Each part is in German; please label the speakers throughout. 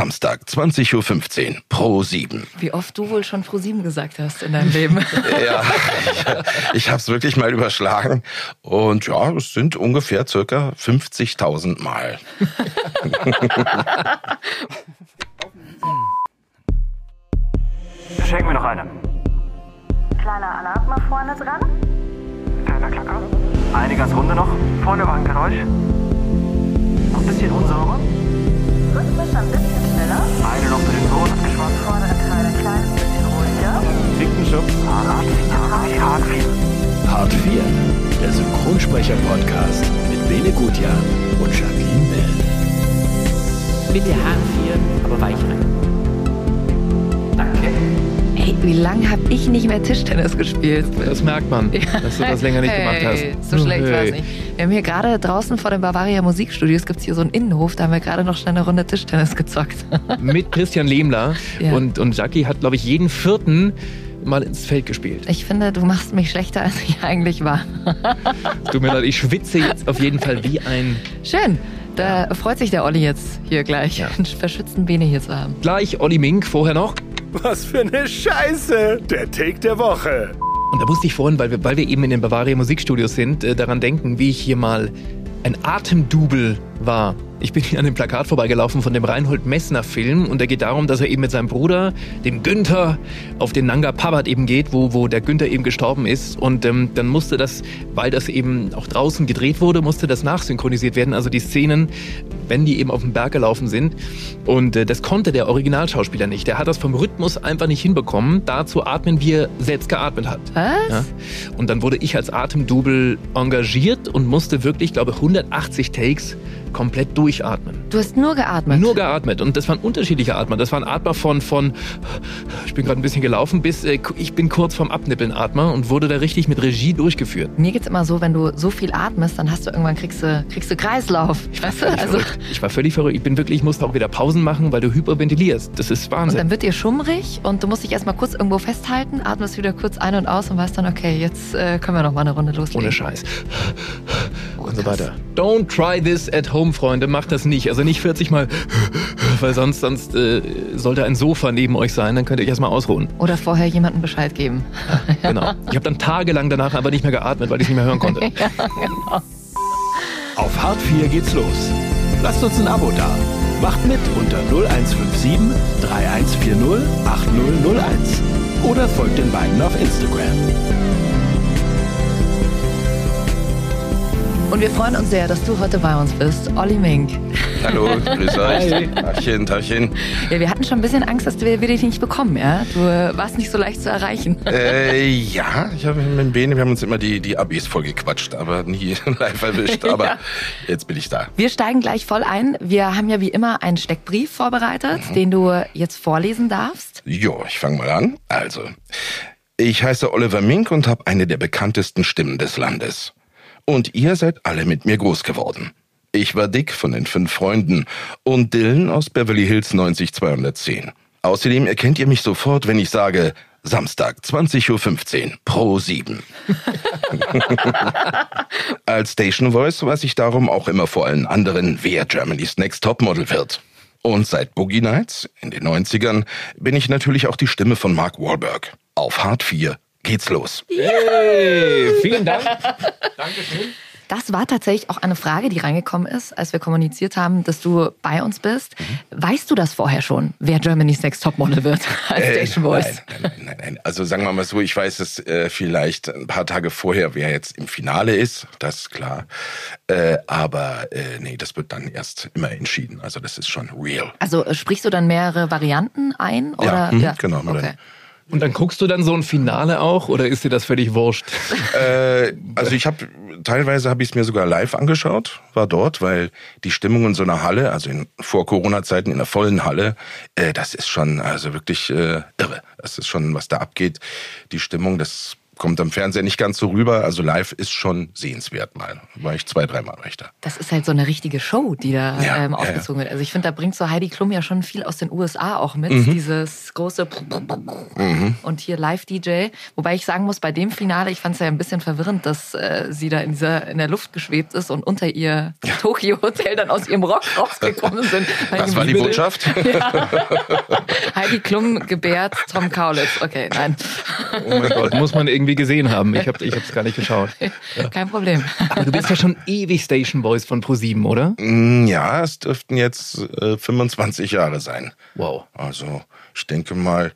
Speaker 1: Samstag, 20.15 Uhr, Pro 7.
Speaker 2: Wie oft du wohl schon Pro 7 gesagt hast in deinem Leben.
Speaker 1: ja, ich, ich habe es wirklich mal überschlagen. Und ja, es sind ungefähr circa 50.000 Mal.
Speaker 3: Schenk mir noch eine.
Speaker 4: Kleiner Alarm mal vorne dran.
Speaker 3: Kleiner Klacker. Eine ganz runde noch. Vorne war ein Geräusch. Noch ein bisschen unsauber.
Speaker 4: Rhythmisch ein bisschen schneller.
Speaker 3: Eine noch für den abgeschwatzt.
Speaker 4: Vordere Teil ein kleines bisschen ruhiger.
Speaker 3: Fickenschuss. Hart 4. Hart 4.
Speaker 5: Part 4, der Synchronsprecher-Podcast mit Bene Gutjahr und Jacqueline Bell.
Speaker 6: Bitte Haare frieren, aber weich rein. Danke.
Speaker 2: Ey, wie lange habe ich nicht mehr Tischtennis gespielt?
Speaker 7: Das merkt man, dass du das länger nicht
Speaker 2: hey,
Speaker 7: gemacht hast.
Speaker 2: So schlecht
Speaker 7: Hey.
Speaker 2: war es nicht. Wir haben hier gerade draußen vor den Bavaria Musikstudios gibt's hier so einen Innenhof, da haben wir gerade noch schnell eine Runde Tischtennis gezockt.
Speaker 7: Mit Christian Lehmler
Speaker 2: Ja.
Speaker 7: und, und Jackie hat, glaube ich, jeden vierten mal ins Feld gespielt.
Speaker 2: Ich finde, du machst mich schlechter, als ich eigentlich war.
Speaker 7: Tut mir leid, ich schwitze jetzt auf jeden Fall wie ein
Speaker 2: Schön. Da freut sich der Olli jetzt hier gleich,
Speaker 7: Ja.
Speaker 2: einen verschützten Bene hier zu haben.
Speaker 7: gleich Olli Mink, vorher noch.
Speaker 5: Was für eine Scheiße! Der Take der Woche.
Speaker 7: Und da musste ich vorhin, weil wir, weil wir eben in den Bavaria Musikstudios sind, äh, daran denken, wie ich hier mal ein Atemdubel war. Ich bin hier an dem Plakat vorbeigelaufen von dem Reinhold Messner Film und da geht darum, dass er eben mit seinem Bruder, dem Günther, auf den Nanga Parbat eben geht, wo, wo der Günther eben gestorben ist und ähm, dann musste das, weil das eben auch draußen gedreht wurde, musste das nachsynchronisiert werden, also die Szenen, wenn die eben auf dem Berg gelaufen sind und äh, das konnte der Originalschauspieler nicht. Der hat das vom Rhythmus einfach nicht hinbekommen, da zu atmen, wie er selbst geatmet hat.
Speaker 2: Was?
Speaker 7: Ja. Und dann wurde ich als Atemdubel engagiert und musste wirklich, glaube ich, 180 Takes komplett durchatmen.
Speaker 2: Du hast nur geatmet.
Speaker 7: Nur geatmet. Und das waren unterschiedliche Atmer. Das waren Atmer von, von ich bin gerade ein bisschen gelaufen, bis äh, ich bin kurz vorm Abnippeln Atmer und wurde da richtig mit Regie durchgeführt.
Speaker 2: Mir geht's immer so, wenn du so viel atmest, dann hast du irgendwann kriegst du, kriegst du Kreislauf. Weißt du?
Speaker 7: Völlig
Speaker 2: Also,
Speaker 7: verrückt. Ich war völlig verrückt. Ich bin wirklich, ich musste auch wieder Pausen machen, weil du hyperventilierst. Das ist
Speaker 2: und
Speaker 7: Wahnsinn.
Speaker 2: dann wird dir schummrig und du musst dich erstmal kurz irgendwo festhalten, atmest wieder kurz ein und aus und weißt dann, okay, jetzt äh, können wir noch mal eine Runde loslegen.
Speaker 7: Ohne Scheiß. Und so weiter. Don't try this at home, Freunde. Macht das nicht. Also nicht 40 Mal, weil sonst, sonst äh, sollte ein Sofa neben euch sein. Dann könnt ihr euch erstmal ausruhen.
Speaker 2: Oder vorher jemandem Bescheid geben.
Speaker 7: Genau. Ich habe dann tagelang danach aber nicht mehr geatmet, weil ich es nicht mehr hören konnte.
Speaker 5: Auf Hart 4 geht's los. Lasst uns ein Abo da. Macht mit unter 0157 3140 8001. Oder folgt den beiden auf Instagram.
Speaker 2: Und wir freuen uns sehr, dass du heute bei uns bist, Olli Mink.
Speaker 1: Hallo, grüß euch. Tachchen, Tachchen.
Speaker 2: Ja, wir hatten schon ein bisschen Angst, dass wir, wir dich nicht bekommen, ja? Du warst nicht so leicht zu erreichen.
Speaker 1: Äh, ja, ich habe mit Bene, wir haben uns immer die, die Abis vollgequatscht, aber nie live erwischt. Aber
Speaker 2: Ja.
Speaker 1: jetzt bin ich da.
Speaker 2: Wir steigen gleich voll ein. Wir haben ja wie immer einen Steckbrief vorbereitet, den du jetzt vorlesen darfst.
Speaker 1: Jo, ich fange mal an. Also, ich heiße Oliver Mink und habe eine der bekanntesten Stimmen des Landes. Und ihr seid alle mit mir groß geworden. Ich war Dick von den fünf Freunden und Dylan aus Beverly Hills 90210. Außerdem erkennt ihr mich sofort, wenn ich sage Samstag 20.15 Uhr Pro 7. Als Station Voice weiß ich darum auch immer vor allen anderen, wer Germany's Next Topmodel wird. Und seit Boogie Nights in den 90ern bin ich natürlich auch die Stimme von Mark Wahlberg. Auf Hard 4 geht's los.
Speaker 7: Hey, vielen Dank.
Speaker 2: Das war tatsächlich auch eine Frage, die reingekommen ist, als wir kommuniziert haben, dass du bei uns bist. Weißt du das vorher schon, wer Germany's Next Topmodel wird als
Speaker 1: Äh,
Speaker 2: Station Voice?
Speaker 1: Nein, nein, nein, nein. Also sagen wir mal so, ich weiß es äh, vielleicht ein paar Tage vorher, wer jetzt im Finale ist, das ist klar. Äh, aber äh, nee, das wird dann erst immer entschieden. Also das ist schon real.
Speaker 2: Also äh, sprichst du dann mehrere Varianten ein? Oder?
Speaker 1: mhm, genau, nur
Speaker 2: Okay.
Speaker 7: Und dann guckst du dann so ein Finale auch oder ist dir das völlig wurscht?
Speaker 1: Äh, also ich habe teilweise habe ich es mir sogar live angeschaut, war dort, weil die Stimmung in so einer Halle, also in vor Corona-Zeiten in einer vollen Halle, äh, das ist schon also wirklich äh, irre. Das ist schon, was da abgeht. Die Stimmung, das kommt am Fernseher nicht ganz so rüber. Also live ist schon sehenswert mal. War ich zwei, dreimal war ich da.
Speaker 2: Das ist halt so eine richtige Show, die da
Speaker 1: Ja,
Speaker 2: ähm,
Speaker 1: ja,
Speaker 2: aufgezogen wird. Also ich finde, da bringt so Heidi Klum ja schon viel aus den USA auch mit.
Speaker 1: Mhm.
Speaker 2: Dieses große und hier Live-DJ. Wobei ich sagen muss, bei dem Finale, ich fand es ja ein bisschen verwirrend, dass äh, sie da in, dieser, in der Luft geschwebt ist und unter ihr Tokio-Hotel dann aus ihrem Rock rausgekommen sind.
Speaker 1: Das war die Botschaft?
Speaker 2: Heidi Klum gebärt Tom Kaulitz. Okay, nein,
Speaker 7: Oh mein Gott, muss man irgendwie gesehen haben. Ich habe ich hab's gar nicht geschaut.
Speaker 2: kein Problem.
Speaker 7: Aber du bist ja schon ewig Station Boys von ProSieben, oder?
Speaker 1: Mm, Ja, es dürften jetzt äh, 25 Jahre sein.
Speaker 7: Wow.
Speaker 1: Also ich denke mal,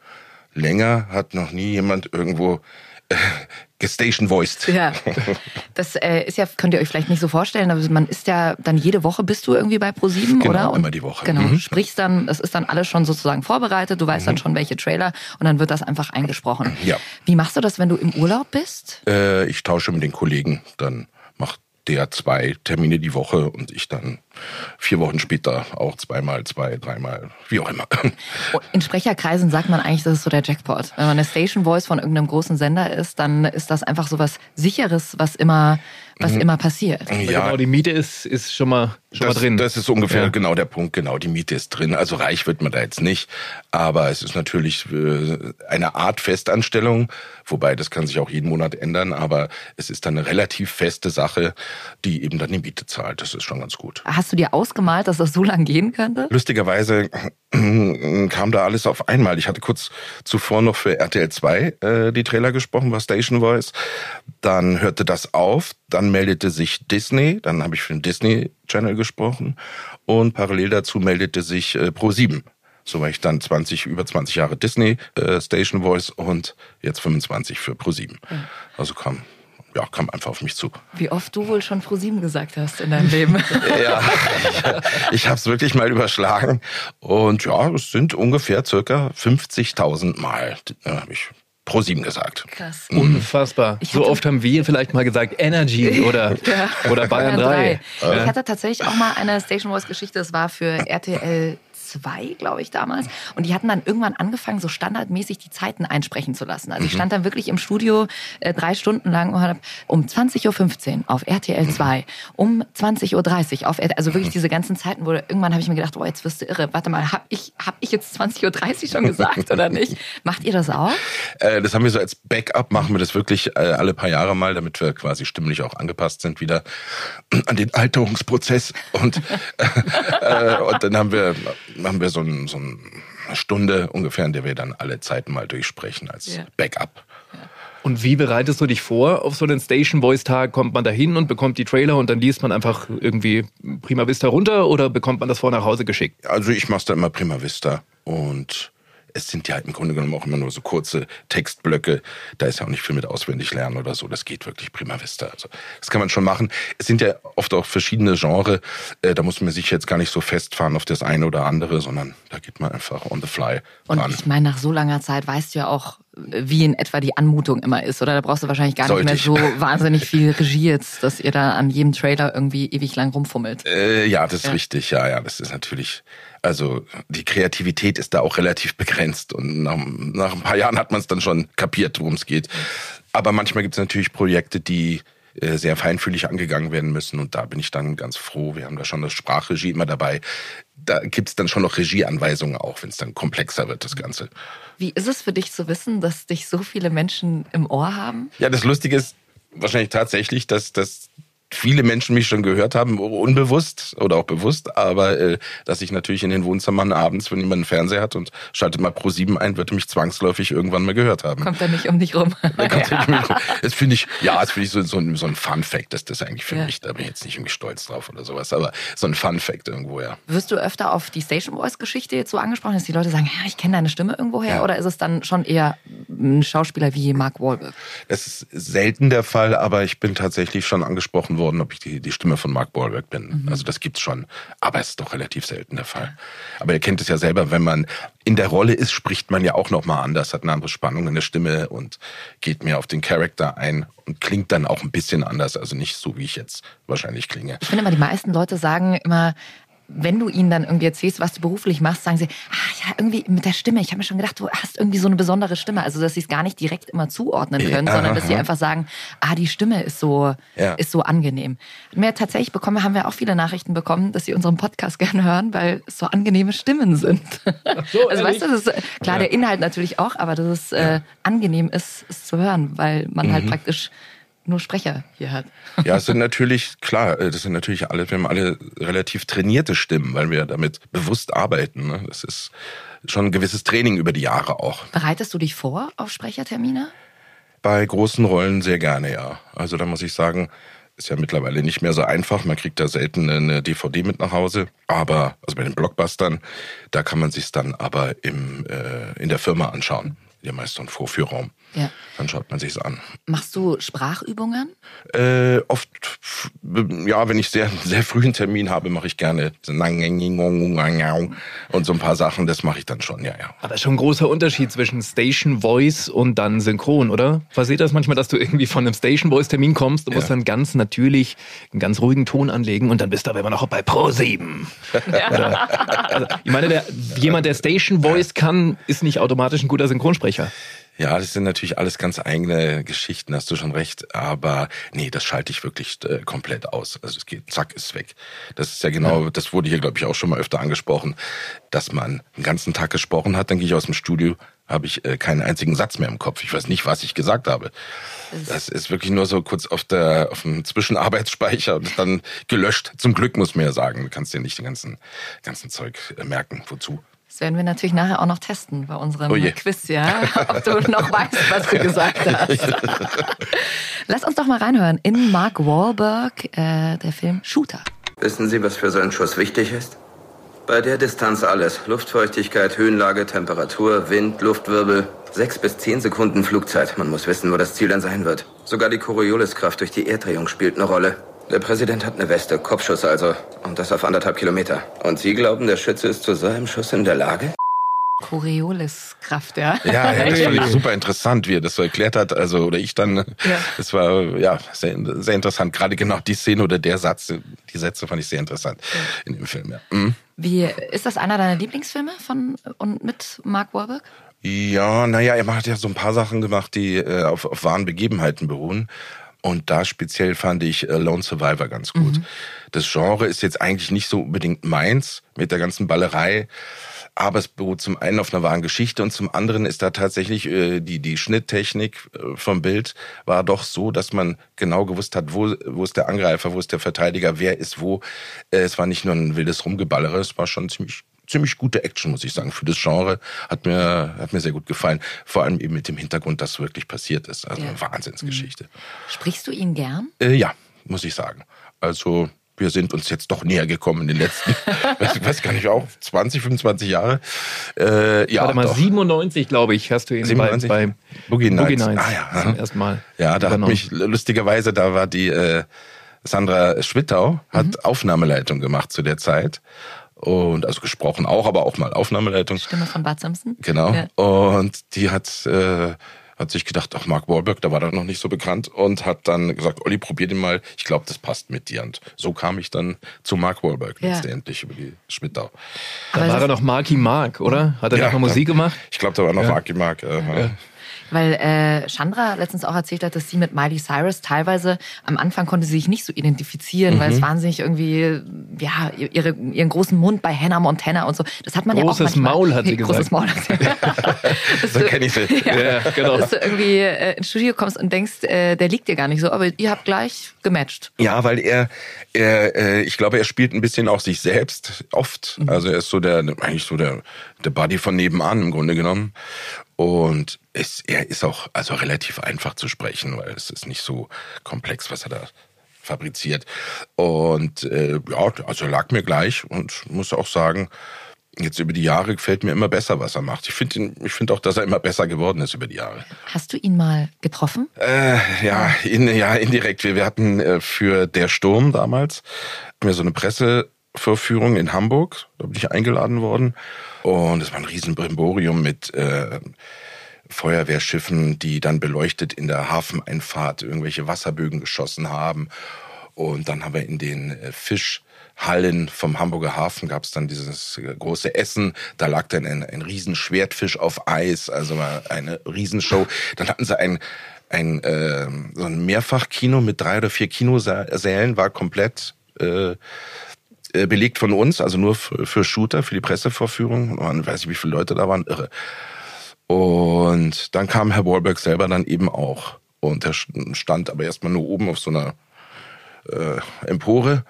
Speaker 1: länger hat noch nie jemand irgendwo äh, gestation voiced.
Speaker 2: Ja, das äh, ist ja, könnt ihr euch vielleicht nicht so vorstellen, aber man ist ja dann jede Woche bist du irgendwie bei ProSieben,
Speaker 1: Genau,
Speaker 2: oder?
Speaker 1: immer die Woche.
Speaker 2: Genau,
Speaker 1: Mhm.
Speaker 2: sprichst dann, das ist dann alles schon sozusagen vorbereitet, du weißt dann schon welche Trailer und dann wird das einfach eingesprochen.
Speaker 1: Ja.
Speaker 2: Wie machst du das, wenn du im Urlaub bist?
Speaker 1: Äh, ich tausche mit den Kollegen, dann macht der zwei Termine die Woche und ich dann vier Wochen später auch zweimal, zwei, dreimal, wie auch immer.
Speaker 2: In Sprecherkreisen sagt man eigentlich, das ist so der Jackpot. Wenn man eine Station Voice von irgendeinem großen Sender ist, dann ist das einfach so was Sicheres, was immer, was immer passiert.
Speaker 7: Genau, die Miete ist, ist schon mal, schon
Speaker 1: das,
Speaker 7: mal drin.
Speaker 1: Das ist ungefähr
Speaker 7: Ja.
Speaker 1: genau der Punkt, genau, die Miete ist drin. Also reich wird man da jetzt nicht, aber es ist natürlich äh, eine Art Festanstellung, wobei das kann sich auch jeden Monat ändern, aber es ist dann eine relativ feste Sache, die eben dann die Miete zahlt. Das ist schon ganz gut.
Speaker 2: Hast du dir ausgemalt, dass das so lang gehen könnte?
Speaker 1: Lustigerweise kam da alles auf einmal. Ich hatte kurz zuvor noch für RTL 2 äh, die Trailer gesprochen, war Station Voice. Dann hörte das auf, dann meldete sich Disney, dann habe ich für den Disney Channel gesprochen und parallel dazu meldete sich äh, Pro7. So war ich dann 20, über 20 Jahre Disney äh, Station Voice und jetzt 25 für Pro7. Also kam, ja, kam einfach auf mich zu.
Speaker 2: Wie oft du wohl schon ProSieben gesagt hast in deinem Leben.
Speaker 1: Ja, ich habe es wirklich mal überschlagen. Und ja, es sind ungefähr circa 50.000 Mal, äh, habe ich pro sieben gesagt.
Speaker 2: Krass.
Speaker 7: Unfassbar.
Speaker 2: Ich
Speaker 7: so oft haben wir vielleicht mal gesagt Energy oder, oder Bayern 3.
Speaker 2: Ich hatte tatsächlich auch mal eine Station Voice Geschichte, das war für RTL 2, glaube ich, damals. Und die hatten dann irgendwann angefangen, so standardmäßig die Zeiten einsprechen zu lassen. Also ich stand dann wirklich im Studio äh, drei Stunden lang und hab um 20.15 Uhr auf RTL 2, um 20.30 Uhr auf RTL, also wirklich diese ganzen Zeiten, wo irgendwann habe ich mir gedacht, oh, jetzt wirst du irre. Warte mal, habe ich, hab ich jetzt 20.30 Uhr schon gesagt oder nicht? Macht ihr das auch?
Speaker 1: Äh, das haben wir so als Backup, machen wir das wirklich äh, alle paar Jahre mal, damit wir quasi stimmlich auch angepasst sind wieder an den Alterungsprozess. Und, äh, und dann haben wir, haben wir so, ein, so eine Stunde ungefähr, in der wir dann alle Zeiten mal durchsprechen als
Speaker 2: Ja.
Speaker 1: Backup.
Speaker 7: Und wie bereitest du dich vor auf so einen Station Voice Tag? Kommt man da hin und bekommt die Trailer und dann liest man einfach irgendwie Prima Vista runter oder bekommt man das vor nach Hause geschickt?
Speaker 1: Also ich mache da immer Prima Vista und es sind ja im Grunde genommen auch immer nur so kurze Textblöcke. Da ist ja auch nicht viel mit auswendig lernen oder so. Das geht wirklich Prima Vista. Also das kann man schon machen. Es sind ja oft auch verschiedene Genre. Äh, Da muss man sich jetzt gar nicht so festfahren auf das eine oder andere, sondern da geht man einfach on the fly
Speaker 2: Und
Speaker 1: ran.
Speaker 2: ich meine, nach so langer Zeit weißt du ja auch, wie in etwa die Anmutung immer ist, oder? Da brauchst du wahrscheinlich gar
Speaker 1: Sollte
Speaker 2: nicht mehr
Speaker 1: ich.
Speaker 2: so wahnsinnig viel Regie jetzt, dass ihr da an jedem Trailer irgendwie ewig lang rumfummelt.
Speaker 1: Äh, ja, das ist
Speaker 2: Ja.
Speaker 1: richtig. Ja, ja, das ist natürlich. Also die Kreativität ist da auch relativ begrenzt und nach, nach ein paar Jahren hat man es dann schon kapiert, worum es geht. Aber manchmal gibt es natürlich Projekte, die äh, sehr feinfühlig angegangen werden müssen und da bin ich dann ganz froh. Wir haben da schon das Sprachregie immer dabei. Da gibt es dann schon noch Regieanweisungen auch, wenn es dann komplexer wird, das Ganze.
Speaker 2: Wie ist es für dich zu wissen, dass dich so viele Menschen im Ohr haben?
Speaker 1: Ja, das Lustige ist wahrscheinlich tatsächlich, dass, dass viele Menschen mich schon gehört haben, unbewusst oder auch bewusst, aber äh, dass ich natürlich in den Wohnzimmern abends, wenn jemand einen Fernseher hat und schaltet mal Pro 7 ein, wird er mich zwangsläufig irgendwann mal gehört haben.
Speaker 2: Kommt da nicht um dich rum?
Speaker 1: Da kommt er nicht mehr rum. Das finde ich, ja, das finde ich so, so, ein, so ein Fun-Fact, das ist eigentlich für
Speaker 2: Ja.
Speaker 1: mich, da bin ich jetzt nicht irgendwie stolz drauf oder sowas, aber so ein Fun-Fact irgendwo, ja.
Speaker 2: Wirst du öfter auf die Station Voice Geschichte jetzt so angesprochen, dass die Leute sagen, ja, ich kenne deine Stimme irgendwoher?
Speaker 1: Ja.
Speaker 2: Oder ist es dann schon eher ein Schauspieler wie Mark Wahlberg?
Speaker 1: Das ist selten der Fall, aber ich bin tatsächlich schon angesprochen worden, ob ich die, die Stimme von Mark Wahlberg bin. Also das gibt's schon, aber es ist doch relativ selten der Fall. Aber ihr kennt es ja selber, wenn man in der Rolle ist, spricht man ja auch noch mal anders, hat eine andere Spannung in der Stimme und geht mehr auf den Charakter ein und klingt dann auch ein bisschen anders, also nicht so wie ich jetzt wahrscheinlich klinge.
Speaker 2: Ich finde immer, die meisten Leute sagen immer, wenn du ihnen dann irgendwie erzählst, was du beruflich machst, sagen sie, ah ja, irgendwie mit der Stimme. Ich habe mir schon gedacht, du hast irgendwie so eine besondere Stimme. Also, dass sie es gar nicht direkt immer zuordnen können,
Speaker 1: Ja,
Speaker 2: sondern dass sie
Speaker 1: aha.
Speaker 2: einfach sagen, ah, die Stimme ist so,
Speaker 1: Ja.
Speaker 2: ist so angenehm. Mehr tatsächlich bekommen, haben wir auch viele Nachrichten bekommen, dass sie unseren Podcast gerne hören, weil es so angenehme Stimmen sind.
Speaker 7: so,
Speaker 2: also, weißt du, das ist, klar, der Inhalt natürlich auch, aber dass es äh, angenehm ist, es zu hören, weil man
Speaker 1: Mhm.
Speaker 2: halt praktisch nur Sprecher hier hat.
Speaker 1: Ja, es sind natürlich, klar, äh, das sind natürlich alle, wir haben alle relativ trainierte Stimmen, weil wir damit bewusst arbeiten. Ne? Das ist schon ein gewisses Training über die Jahre auch.
Speaker 2: Bereitest du dich vor auf Sprechertermine?
Speaker 1: Bei großen Rollen sehr gerne, ja. Also da muss ich sagen, ist ja mittlerweile nicht mehr so einfach. Man kriegt da selten eine DVD mit nach Hause. Aber, also bei den Blockbustern, da kann man sich dann aber im, äh, in der Firma anschauen. Ja, meist so ein Vorführraum.
Speaker 2: Ja.
Speaker 1: Dann schaut man sich's an.
Speaker 2: Machst du Sprachübungen?
Speaker 1: Äh, oft, ja, wenn ich sehr, sehr früh einen Termin habe, mache ich gerne und so ein paar Sachen, das mache ich dann schon, ja, ja.
Speaker 7: Aber schon ein großer Unterschied zwischen Station Voice und dann Synchron, oder? Passiert das manchmal, dass du irgendwie von einem Station Voice Termin kommst und musst
Speaker 1: Ja.
Speaker 7: dann ganz natürlich einen ganz ruhigen Ton anlegen und dann bist du aber immer noch bei Pro 7. Oder, also, ich meine, der, jemand, der Station Voice kann, ist nicht automatisch ein guter Synchronsprecher.
Speaker 1: Ja, das sind natürlich alles ganz eigene Geschichten, hast du schon recht. Aber nee, das schalte ich wirklich äh, komplett aus. Also es geht, zack, ist weg. Das ist ja genau, das wurde hier, glaube ich, auch schon mal öfter angesprochen, dass man den ganzen Tag gesprochen hat, dann gehe ich aus dem Studio, habe ich äh, keinen einzigen Satz mehr im Kopf. Ich weiß nicht, was ich gesagt habe. Das ist wirklich nur so kurz auf der auf dem Zwischenarbeitsspeicher und dann gelöscht. Zum Glück muss man ja sagen, du kannst dir nicht den ganzen ganzen Zeug äh, merken. Wozu?
Speaker 2: Das werden wir natürlich nachher auch noch testen bei unserem
Speaker 1: Oh.
Speaker 2: Quiz, ja. Ob du noch weißt, was du gesagt hast. Lass uns doch mal reinhören in Mark Wahlberg, äh, der Film Shooter.
Speaker 8: Wissen Sie, was für so einen Schuss wichtig ist? Bei der Distanz alles. Luftfeuchtigkeit, Höhenlage, Temperatur, Wind, Luftwirbel. Sechs bis zehn Sekunden Flugzeit. Man muss wissen, wo das Ziel dann sein wird. Sogar die Corioliskraft durch die Erddrehung spielt eine Rolle. Der Präsident hat eine Weste, Kopfschuss also. Und das auf anderthalb Kilometer. Und Sie glauben, der Schütze ist zu so einem Schuss in der Lage?
Speaker 2: Corioliskraft, ja.
Speaker 1: Ja, ja, das fand ich super interessant, wie er das so erklärt hat. Also, oder ich dann, das war ja sehr, sehr interessant. Gerade genau die Szene oder der Satz, die Sätze fand ich sehr interessant in dem Film, ja. Mhm.
Speaker 2: Wie, ist das einer deiner Lieblingsfilme von und mit Mark Wahlberg?
Speaker 1: Ja, naja, er hat ja so ein paar Sachen gemacht, die äh, auf, auf wahren Begebenheiten beruhen. Und da speziell fand ich äh, Lone Survivor ganz gut. Das Genre ist jetzt eigentlich nicht so unbedingt meins mit der ganzen Ballerei. Aber es beruht zum einen auf einer wahren Geschichte und zum anderen ist da tatsächlich äh, die, die Schnitttechnik äh, vom Bild war doch so, dass man genau gewusst hat, wo, wo ist der Angreifer, wo ist der Verteidiger, wer ist wo. Äh, es war nicht nur ein wildes Rumgeballere, es war schon ziemlich ziemlich gute Action, muss ich sagen. Für das Genre hat mir, hat mir sehr gut gefallen. Vor allem eben mit dem Hintergrund, dass wirklich passiert ist. Also
Speaker 2: Ja.
Speaker 1: eine Wahnsinnsgeschichte.
Speaker 2: Sprichst du ihn gern?
Speaker 1: Äh, ja, muss ich sagen. Also wir sind uns jetzt doch näher gekommen in den letzten, weiß, weiß gar nicht, auch 20, 25 Jahre. Äh, ja,
Speaker 7: Warte mal,
Speaker 1: doch.
Speaker 7: 97, glaube ich, hast du ihn
Speaker 1: 97?
Speaker 7: bei, bei
Speaker 1: Boogie Nights.
Speaker 7: Nights
Speaker 1: Ah, ja,
Speaker 7: zum ersten Mal.
Speaker 1: Ja, da hat mich lustigerweise, da war die äh, Sandra Schwittau, hat
Speaker 2: Mhm.
Speaker 1: Aufnahmeleitung gemacht zu der Zeit. Und also gesprochen auch, aber auch mal Aufnahmeleitung.
Speaker 2: Stimme von Bart Simpson?
Speaker 1: Genau.
Speaker 2: Ja.
Speaker 1: Und die hat, äh, hat sich gedacht, ach, Mark Wahlberg, da war er noch nicht so bekannt und hat dann gesagt, Olli, probier den mal. Ich glaube, das passt mit dir. Und so kam ich dann zu Mark Wahlberg
Speaker 2: Ja.
Speaker 1: letztendlich über die Schmittau.
Speaker 7: Da war er noch Marky Mark, oder? Hat er
Speaker 1: Ja,
Speaker 7: noch mal Musik gemacht?
Speaker 1: Ich glaube, da war noch
Speaker 7: Ja.
Speaker 1: Marky Mark. Äh,
Speaker 2: Weil äh, Chandra letztens auch erzählt hat, dass sie mit Miley Cyrus teilweise am Anfang konnte sie sich nicht so identifizieren, weil es wahnsinnig irgendwie, ja, ihre, ihren großen Mund bei Hannah Montana und so. Das hat man ja auch
Speaker 7: Großes
Speaker 2: manchmal.
Speaker 7: Maul, hat sie
Speaker 2: Großes
Speaker 7: gesagt.
Speaker 2: Maul hat sie Dass
Speaker 1: So
Speaker 2: du-
Speaker 1: kenn ich sie.
Speaker 7: Ja, genau.
Speaker 2: Dass du irgendwie äh, ins Studio kommst und denkst, äh, der liegt dir gar nicht so, aber ihr habt gleich gematcht.
Speaker 1: Ja, weil er, er äh, ich glaube, er spielt ein bisschen auch sich selbst oft. Also er ist so der, eigentlich so der, der Buddy von nebenan im Grunde genommen. Und es, er ist auch also relativ einfach zu sprechen, weil es ist nicht so komplex, was er da fabriziert. Und äh, ja, also lag mir gleich und muss auch sagen, jetzt über die Jahre gefällt mir immer besser, was er macht. Ich finde ich finde auch, dass er immer besser geworden ist über die Jahre.
Speaker 2: Hast du ihn mal getroffen?
Speaker 1: Äh, ja, in, ja, indirekt. Wir, wir hatten äh, für Der Sturm damals wir so eine Pressevorführung in Hamburg. Da bin ich eingeladen worden. Und es war ein riesen Brimborium mit äh, Feuerwehrschiffen, die dann beleuchtet in der Hafeneinfahrt irgendwelche Wasserbögen geschossen haben. Und dann haben wir in den äh, Fisch Hallen vom Hamburger Hafen gab es dann dieses äh, große Essen. Da lag dann ein, ein riesen Schwertfisch auf Eis, also eine Riesenshow. Dann hatten sie ein ein äh, so ein Mehrfachkino mit drei oder vier Kinosälen war komplett äh, äh, belegt von uns, also nur für, für Shooter, für die Pressevorführung. Man weiß nicht, wie viele Leute da waren, irre. Und dann kam Herr Wahlberg selber dann eben auch. Und er stand aber erstmal nur oben auf so einer äh, Empore.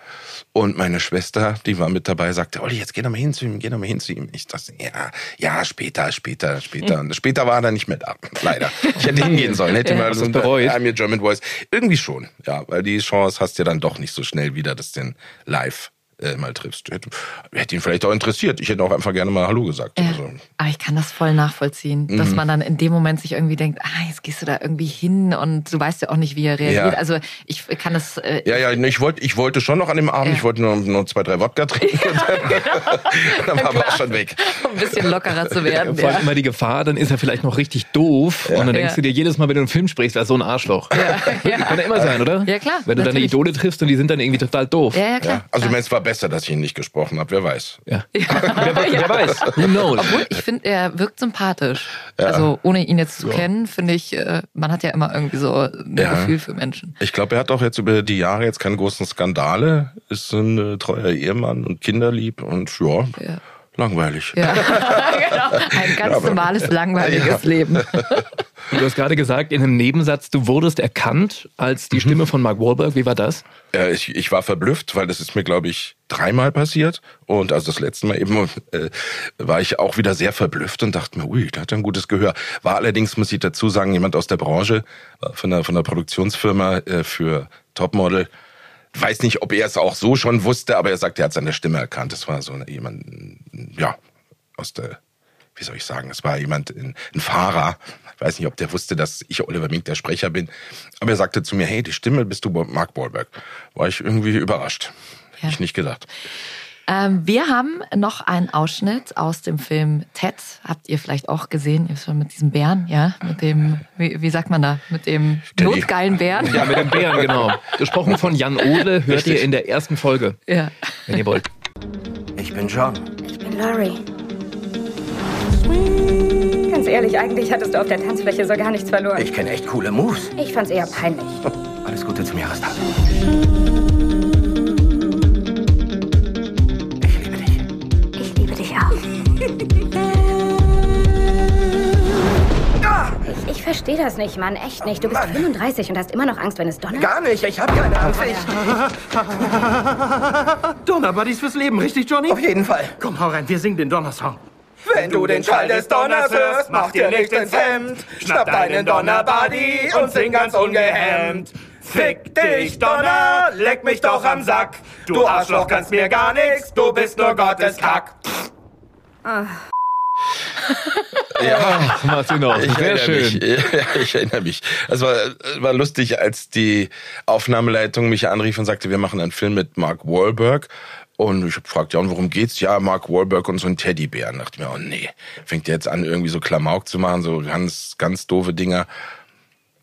Speaker 1: Und meine Schwester, die war mit dabei, sagte, Olli, jetzt geh doch mal hin zu ihm, geh doch mal hin zu ihm. Ich dachte, ja, ja, später, später, später. Und später war er nicht mehr da, leider. Ich hätte hingehen sollen, hätte mal so ein I'm your German Voice. Irgendwie schon, ja, weil die Chance hast du ja dann doch nicht so schnell wieder, das denn live äh, mal triffst. Hätte, hätte ihn vielleicht auch interessiert. Ich hätte auch einfach gerne mal Hallo gesagt.
Speaker 2: Ja,
Speaker 1: Also,
Speaker 2: aber ich kann das voll nachvollziehen, dass
Speaker 1: Mhm.
Speaker 2: man dann in dem Moment sich irgendwie denkt, ah, jetzt gehst du da irgendwie hin und du weißt ja auch nicht, wie er reagiert.
Speaker 1: Ja.
Speaker 2: Also ich kann das. Äh,
Speaker 1: ja, ja, ich wollte, ich wollte schon noch an dem Abend,
Speaker 2: Ja.
Speaker 1: ich wollte nur, nur zwei, drei Wodka trinken. Und dann, dann war aber auch schon weg.
Speaker 2: um ein bisschen lockerer zu werden.
Speaker 7: Vor allem
Speaker 2: Ja.
Speaker 7: immer die Gefahr, dann ist er vielleicht noch richtig doof und dann denkst
Speaker 2: Ja.
Speaker 7: du dir jedes Mal, wenn du einen Film sprichst, er ist so ein Arschloch.
Speaker 2: Ja.
Speaker 7: Kann ja immer sein, oder?
Speaker 2: Ja, klar,
Speaker 7: Wenn du deine
Speaker 2: natürlich.
Speaker 7: Idole triffst und die sind dann irgendwie total doof.
Speaker 2: Ja, ja, klar.
Speaker 1: Ja. Also, ich meine, es war besser, dass ich ihn nicht gesprochen habe, wer weiß.
Speaker 7: Ja. Wer, wer weiß, who knows?
Speaker 2: Obwohl, ich finde, er wirkt sympathisch. Also ohne ihn jetzt zu kennen, finde ich, äh, man hat ja immer irgendwie so ein
Speaker 1: Ja.
Speaker 2: Gefühl für Menschen.
Speaker 1: Ich glaube, er hat auch jetzt über die Jahre jetzt keine großen Skandale, ist ein äh, treuer Ehemann und kinderlieb und ja,
Speaker 2: Ja.
Speaker 1: Langweilig.
Speaker 2: Ja, genau. Ein ganz
Speaker 1: aber-
Speaker 2: normales, langweiliges Leben.
Speaker 7: Du hast gerade gesagt in einem Nebensatz, du wurdest erkannt als die Stimme von Mark Wahlberg. Wie war das?
Speaker 1: Äh, ich, ich war verblüfft, weil das ist mir, glaube ich, dreimal passiert. Und also das letzte Mal eben äh, war ich auch wieder sehr verblüfft und dachte mir, ui, der hat ja ein gutes Gehör. War allerdings, muss ich dazu sagen, jemand aus der Branche, war von der, von der Produktionsfirma äh, für Topmodel. Weiß nicht, ob er es auch so schon wusste, aber er sagt, er hat seine Stimme erkannt. Das war so jemand, ja, aus der, wie soll ich sagen, es war jemand, ein, ein Fahrer. Ich weiß nicht, ob der wusste, dass ich Oliver Mink der Sprecher bin. Aber er sagte zu mir, hey, die Stimme bist du Mark Wahlberg. War ich irgendwie überrascht.
Speaker 2: Ja.
Speaker 1: Hätte ich nicht gedacht.
Speaker 2: Ähm, wir haben noch einen Ausschnitt aus dem Film Ted. Habt ihr vielleicht auch gesehen? Ihr schon mit diesem Bären, ja? Mit dem, wie, wie sagt man da? Mit dem notgeilen Bären?
Speaker 7: Ja, mit dem Bären, genau. Gesprochen von Jan Ohle hört ihr in der ersten Folge,
Speaker 2: Ja.
Speaker 7: wenn ihr wollt.
Speaker 8: Ich bin John.
Speaker 4: Ich bin Laurie. Ganz ehrlich, eigentlich hattest du auf der Tanzfläche so gar nichts verloren.
Speaker 8: Ich kenne echt coole Moves.
Speaker 4: Ich fand's eher peinlich.
Speaker 8: Alles Gute zum Jahrestag.
Speaker 4: Verstehe das nicht, Mann. Echt nicht. Du bist 35 und hast immer noch Angst, wenn es donnert.
Speaker 8: Gar nicht, ich habe keine Angst. Ich,
Speaker 3: Donnerbuddies fürs Leben, richtig, Johnny?
Speaker 8: auf jeden Fall.
Speaker 3: Komm, hau rein, wir singen den Donnersong.
Speaker 8: Wenn du den Schall des Donners hörst, mach dir nicht ins Hemd. Schnapp deinen Donnerbuddy und sing ganz ungehemmt. Fick dich, Donner, leck mich doch am Sack. Du Arschloch kannst mir gar nichts, du bist nur Gottes Kack.
Speaker 1: Ja,
Speaker 7: Martino,
Speaker 1: ich
Speaker 7: sehr
Speaker 1: erinnere
Speaker 7: schön.
Speaker 1: mich. Ja, ich erinnere mich. Es war, war lustig, als die Aufnahmeleitung mich anrief und sagte, wir machen einen Film mit Mark Wahlberg. Und ich fragte, ja, und worum geht's? Ja, Mark Wahlberg und so ein Teddybär. Und dachte mir, oh nee, fängt der jetzt an, irgendwie so Klamauk zu machen, so ganz, ganz doofe Dinger.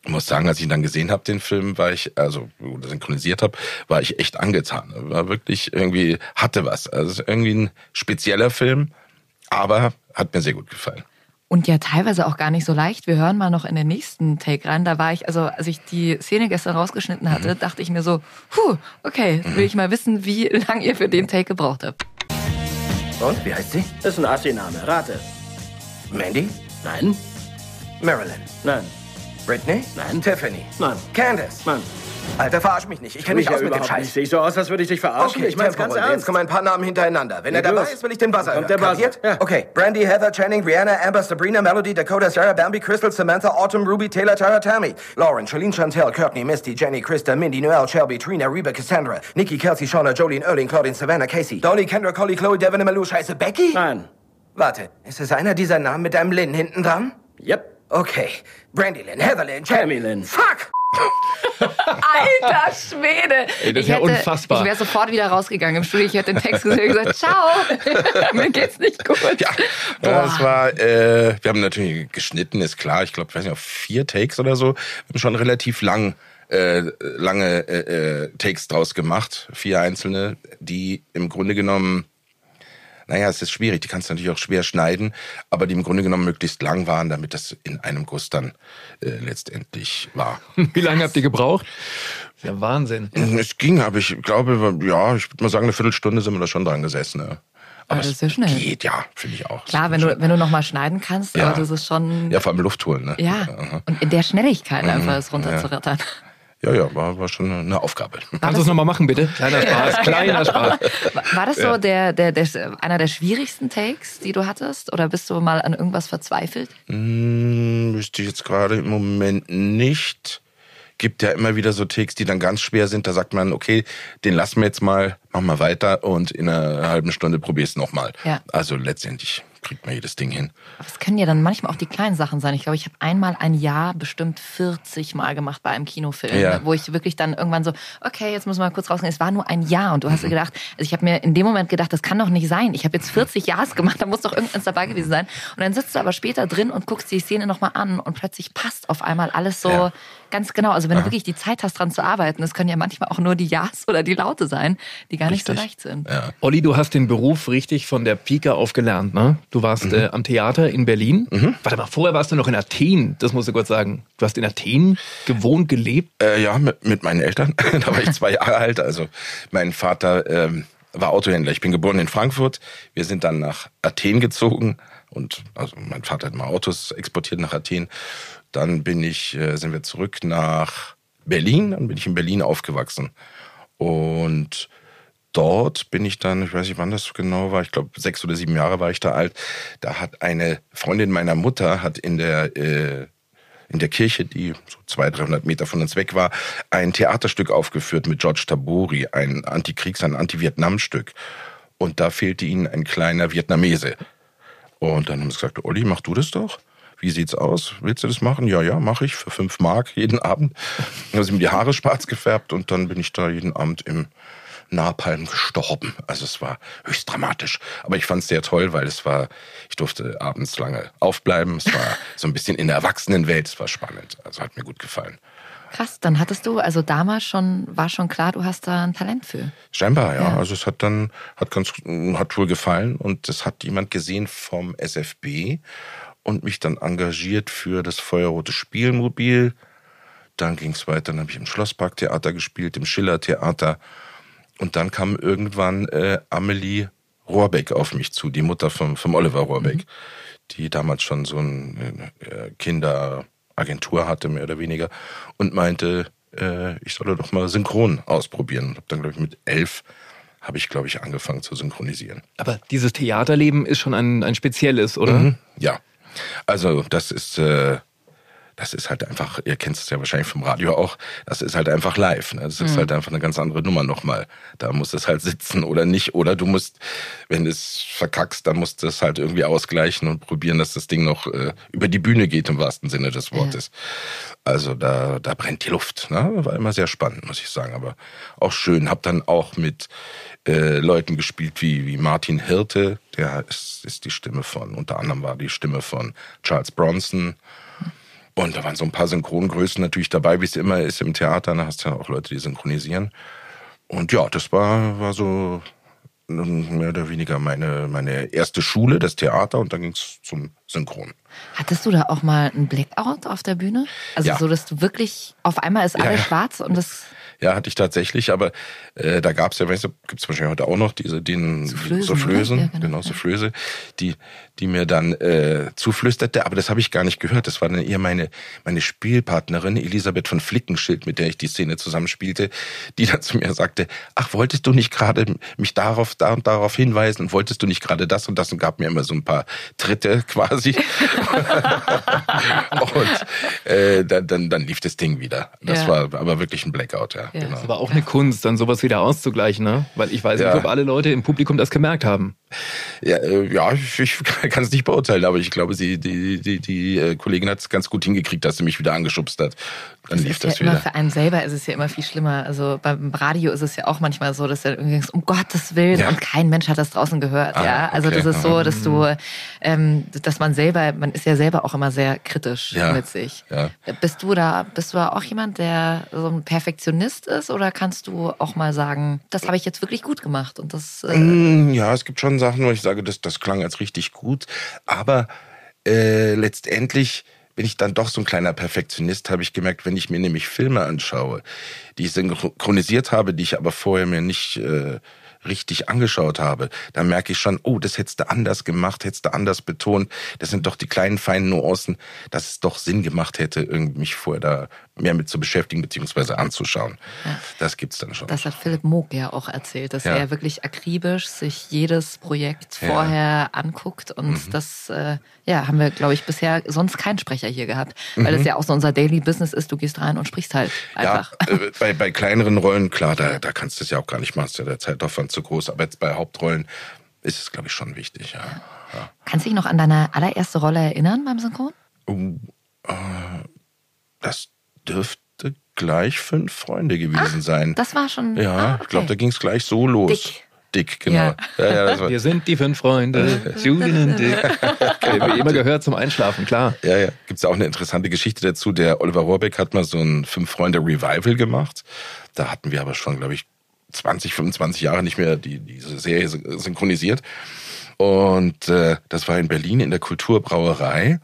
Speaker 1: Ich muss sagen, als ich ihn dann gesehen habe, den Film, war ich, also synchronisiert habe, war ich echt angetan. War wirklich irgendwie, hatte was. Also es ist irgendwie ein spezieller Film, aber hat mir sehr gut gefallen.
Speaker 2: Und ja, teilweise auch gar nicht so leicht. Wir hören mal noch in den nächsten Take rein. Da war ich, also als ich die Szene gestern rausgeschnitten hatte, dachte ich mir so, puh, okay, jetzt will ich mal wissen, wie lange ihr für den Take gebraucht habt.
Speaker 8: Und, wie heißt sie?
Speaker 9: Ist ein Assi-Name. Rate.
Speaker 8: Mandy?
Speaker 9: Nein.
Speaker 8: Marilyn?
Speaker 9: Nein.
Speaker 8: Britney?
Speaker 9: Nein.
Speaker 8: Tiffany?
Speaker 9: Nein.
Speaker 8: Candace?
Speaker 9: Mann.
Speaker 8: Alter, verarsch mich nicht. Ich kenne mich
Speaker 9: ja
Speaker 8: aus mit dem
Speaker 9: überhaupt nicht.
Speaker 8: Scheiß.
Speaker 9: Sehe ich so aus, als würde ich dich verarschen?
Speaker 8: Okay,
Speaker 9: ich mein's ganz
Speaker 8: Tempo, Jetzt
Speaker 9: ernst.
Speaker 8: kommen ein paar Namen hintereinander. Wenn er
Speaker 9: Leg
Speaker 8: dabei
Speaker 9: los.
Speaker 8: ist, will ich den Buzzer
Speaker 9: Kommt
Speaker 8: hören.
Speaker 9: der Buzzer. Ja.
Speaker 8: Okay. Brandy, Heather, Channing, Brianna, Amber, Sabrina, Melody, Dakota, Sarah, Bambi, Crystal, Samantha, Autumn, Ruby, Taylor, Tara, Tammy, Lauren, Charlene, Chantel, Courtney, Misty, Jenny, Krista, Mindy, Noelle, Shelby, Trina, Reba, Cassandra, Nikki, Kelsey, Shauna, Jolene, Erling, Claudine, Savannah, Casey, Dolly, Kendra, Collie, Chloe, Devin, Malou, Scheiße, Becky?
Speaker 9: Nein.
Speaker 8: Warte, ist es einer dieser Namen mit einem Lynn hinten dran?
Speaker 9: Yep.
Speaker 8: Okay. Brandy Lynn, Heather Lynn,
Speaker 9: Tammy Lynn.
Speaker 8: Fuck!
Speaker 2: Alter Schwede!
Speaker 7: Ey, das
Speaker 2: ich
Speaker 7: ist ja unfassbar.
Speaker 2: Ich wäre sofort wieder rausgegangen im Studio. Ich hätte den Text gesehen und gesagt, ciao, mir geht's nicht gut.
Speaker 1: Ja, das war, äh, wir haben natürlich geschnitten, ist klar. Ich glaube, ich weiß nicht, auf vier Takes oder so. Wir haben schon relativ lang äh, lange äh, äh, Takes draus gemacht, vier einzelne, die im Grunde genommen naja, es ist schwierig, die kannst du natürlich auch schwer schneiden, aber die im Grunde genommen möglichst lang waren, damit das in einem Guss dann äh, letztendlich war.
Speaker 7: Wie lange habt ihr gebraucht? Das ist ja Wahnsinn.
Speaker 1: Es ging, aber ich glaube, ja, ich würde mal sagen, eine Viertelstunde sind wir da schon dran gesessen. Ne? Aber
Speaker 2: das
Speaker 1: es
Speaker 2: ist ja schnell.
Speaker 1: geht, ja, finde ich auch.
Speaker 2: Klar, wenn du, wenn du nochmal schneiden kannst,
Speaker 1: Ja.
Speaker 2: aber das ist schon.
Speaker 1: Ja, vor allem Luft holen, ne?
Speaker 2: Ja, und in der Schnelligkeit einfach
Speaker 1: Mhm,
Speaker 2: es runterzurattern.
Speaker 1: Ja, ja, war, war schon eine Aufgabe.
Speaker 7: Kannst du es nochmal machen, bitte? Kleiner Spaß, kleiner Spaß.
Speaker 2: War, war das so der, der, der, einer der schwierigsten Takes, die du hattest? Oder bist du mal an irgendwas verzweifelt?
Speaker 1: Hm, wüsste ich jetzt gerade im Moment nicht. Gibt ja immer wieder so Takes, die dann ganz schwer sind. Da sagt man, okay, den lassen wir jetzt mal, machen wir weiter und in einer halben Stunde probier's nochmal.
Speaker 2: Ja.
Speaker 1: Also letztendlich kriegt man jedes Ding hin.
Speaker 2: Aber es können ja dann manchmal auch die kleinen Sachen sein. Ich glaube, ich habe einmal ein Jahr bestimmt 40 Mal gemacht bei einem Kinofilm,
Speaker 1: Ja.
Speaker 2: wo ich wirklich dann irgendwann so, okay, jetzt müssen wir mal kurz rausgehen. Es war nur ein Jahr und du hast dir gedacht, also ich habe mir in dem Moment gedacht, das kann doch nicht sein. Ich habe jetzt 40 Jahres gemacht, da muss doch irgendwas dabei gewesen sein. Und dann sitzt du aber später drin und guckst die Szene nochmal an und plötzlich passt auf einmal alles so
Speaker 1: Ja.
Speaker 2: Ganz genau. Also wenn du wirklich die Zeit hast, dran zu arbeiten, das können ja manchmal auch nur die Ja's oder die Laute sein, die gar nicht so
Speaker 1: Richtig.
Speaker 2: leicht sind.
Speaker 1: Ja.
Speaker 7: Olli, du hast den Beruf richtig von der Pike auf gelernt, ne? Du warst äh, am Theater in Berlin. Warte mal, vorher warst du noch in Athen. Das musst du kurz sagen. Du hast in Athen gewohnt, gelebt.
Speaker 1: Äh, ja, mit, mit meinen Eltern. da war ich zwei Jahre alt. Also mein Vater ähm, war Autohändler. Ich bin geboren in Frankfurt. Wir sind dann nach Athen gezogen und also mein Vater hat mal Autos exportiert nach Athen. Dann bin ich, äh, sind wir zurück nach Berlin. Dann bin ich in Berlin aufgewachsen und dort bin ich dann, ich weiß nicht, wann das genau war, ich glaube sechs oder sieben Jahre war ich da alt. Da hat eine Freundin meiner Mutter hat in der äh, in der Kirche, die so 200, 300 Meter von uns weg war, ein Theaterstück aufgeführt mit George Tabori, ein Antikriegs-, ein Anti-Vietnam-Stück. Und da fehlte ihnen ein kleiner Vietnamese. Und dann haben sie gesagt, Olli, mach du das doch. Wie sieht's aus? Willst du das machen? Ja, ja, mache ich für fünf Mark jeden Abend. Dann haben sie mir die Haare schwarz gefärbt und dann bin ich da jeden Abend im Napalm gestorben. Also es war höchst dramatisch. Aber ich fand es sehr toll, weil es war, ich durfte abends lange aufbleiben. Es war so ein bisschen in der Erwachsenenwelt. Es war spannend. Also hat mir gut gefallen.
Speaker 2: Krass, dann hattest du, also damals schon, war schon klar, du hast da ein Talent für.
Speaker 1: Scheinbar, ja.
Speaker 2: Ja.
Speaker 1: Also es hat dann, hat ganz, hat wohl gefallen und es hat jemand gesehen vom SFB und mich dann engagiert für das Feuerrote Spielmobil. Dann ging es weiter, dann habe ich im Schlossparktheater gespielt, im Schillertheater. Und dann kam irgendwann äh, Amelie Rohrbeck auf mich zu, die Mutter vom, vom Oliver Rohrbeck, die damals schon so eine äh, Kinderagentur hatte, mehr oder weniger, und meinte, äh, ich solle doch mal synchron ausprobieren. Und habe dann, glaube ich, mit elf habe ich, glaube ich, angefangen zu synchronisieren.
Speaker 7: Aber dieses Theaterleben ist schon ein, ein spezielles, oder?
Speaker 1: Mhm. Ja. Also das ist, äh, das ist halt einfach, ihr kennt es ja wahrscheinlich vom Radio auch, das ist halt einfach live. Ne? Das ist halt einfach eine ganz andere Nummer nochmal. Da muss es halt sitzen oder nicht. Oder du musst, wenn du es verkackst, dann musst du es halt irgendwie ausgleichen und probieren, dass das Ding noch äh, über die Bühne geht im wahrsten Sinne des Wortes. Also da, da brennt die Luft. Ne? War immer sehr spannend, muss ich sagen. Aber auch schön. Hab dann auch mit äh, Leuten gespielt wie, wie Martin Hirte, der ist, ist die Stimme von, unter anderem war die Stimme von Charles Bronson. Und da waren so ein paar Synchrongrößen natürlich dabei, wie es immer ist im Theater. Da hast du ja auch Leute, die synchronisieren. Und ja, das war, war so mehr oder weniger meine, meine erste Schule, das Theater, und dann ging's zum Synchron.
Speaker 2: Hattest du da auch mal einen Blackout auf der Bühne? Also
Speaker 1: Ja.
Speaker 2: so, dass du wirklich, auf einmal ist alles
Speaker 1: ja.
Speaker 2: schwarz und das,
Speaker 1: Ja, hatte ich tatsächlich, aber äh, da gab's ja, weißt du, gibt's wahrscheinlich heute auch noch diese, den
Speaker 2: Soufflösen,
Speaker 1: Soufflösen,
Speaker 2: oder? Ja, genau,
Speaker 1: genau. Soufflöse, die, die mir dann äh, zuflüsterte, aber das habe ich gar nicht gehört. Das war dann eher meine, meine Spielpartnerin, Elisabeth von Flickenschild, mit der ich die Szene zusammenspielte, die dann zu mir sagte, ach, wolltest du nicht gerade mich darauf, da und darauf hinweisen und wolltest du nicht gerade das und das und gab mir immer so ein paar Tritte quasi. und äh, dann, dann, dann lief das Ding wieder. Das
Speaker 2: Ja.
Speaker 1: war aber wirklich ein Blackout, ja.
Speaker 2: Ja.
Speaker 1: Genau.
Speaker 7: Aber auch eine Kunst, dann sowas wieder auszugleichen, ne? Weil ich weiß
Speaker 1: Ja.
Speaker 7: nicht, ob alle Leute im Publikum das gemerkt haben.
Speaker 1: Ja, äh, ja ich, kann es nicht beurteilen, aber ich glaube, sie, die, die, die äh, Kollegin hat es ganz gut hingekriegt, dass sie mich wieder angeschubst hat. Dann
Speaker 2: Das
Speaker 1: lief
Speaker 2: ist
Speaker 1: das
Speaker 2: ja immer
Speaker 1: wieder.
Speaker 2: für einen selber ist es ja immer viel schlimmer. Also beim Radio ist es ja auch manchmal so, dass du irgendwie denkst, um Gottes Willen,
Speaker 1: Ja.
Speaker 2: und kein Mensch hat das draußen gehört.
Speaker 1: Ah,
Speaker 2: ja, also
Speaker 1: okay.
Speaker 2: das ist so,
Speaker 1: Aha.
Speaker 2: dass du, ähm, dass man selber, man ist ja selber auch immer sehr kritisch
Speaker 1: Ja.
Speaker 2: mit sich.
Speaker 1: Ja.
Speaker 2: Bist du da, bist du auch jemand, der so ein Perfektionist ist, oder kannst du auch mal sagen, das habe ich jetzt wirklich gut gemacht und das äh,
Speaker 1: Mm, Ja, es gibt schon Sachen, wo ich sage, das, das klang als richtig gut. Aber äh, letztendlich bin ich dann doch so ein kleiner Perfektionist, habe ich gemerkt, wenn ich mir nämlich Filme anschaue, die ich synchronisiert habe, die ich aber vorher mir nicht äh, richtig angeschaut habe, dann merke ich schon, oh, das hättest du anders gemacht, hättest du anders betont. Das sind doch die kleinen, feinen Nuancen, dass es doch Sinn gemacht hätte, irgendwie mich vorher da mehr mit zu beschäftigen beziehungsweise anzuschauen. Das gibt's dann schon.
Speaker 2: Das hat Philipp Moog ja auch erzählt, dass
Speaker 1: Ja.
Speaker 2: er wirklich akribisch sich jedes Projekt
Speaker 1: Ja.
Speaker 2: vorher anguckt. Und
Speaker 1: Mhm.
Speaker 2: das äh, ja, haben wir, glaube ich, bisher sonst keinen Sprecher hier gehabt. Weil
Speaker 1: Mhm.
Speaker 2: das ja auch so unser Daily Business ist, du gehst rein und sprichst halt einfach.
Speaker 1: Ja, äh, bei, bei kleineren Rollen, klar, da, da kannst du es ja auch gar nicht machen, ist ja der Zeitaufwand zu groß. Aber jetzt bei Hauptrollen ist es, glaube ich, schon wichtig, ja. ja.
Speaker 2: Kannst du dich noch an deine allererste Rolle erinnern beim Synchron?
Speaker 1: Uh, das dürfte gleich fünf Freunde gewesen sein.
Speaker 2: Das war schon.
Speaker 1: ja,
Speaker 2: ah,
Speaker 1: ich glaube, da
Speaker 2: okay.
Speaker 1: ging es gleich so los.
Speaker 2: Dick.
Speaker 1: Dick, genau.
Speaker 2: Ja.
Speaker 1: Ja. Ja, das war,
Speaker 7: Wir sind die fünf Freunde, Julian und Dick. Wie immer gehört zum Einschlafen, klar.
Speaker 1: Ja, ja. Gibt's auch eine interessante Geschichte dazu. Der Oliver Rohrbeck hat mal so ein Fünf-Freunde-Revival gemacht. Da hatten wir aber schon, glaube ich, 20, 25 Jahre nicht mehr die, diese Serie syn- synchronisiert. Und äh, das war in Berlin in der Kulturbrauerei.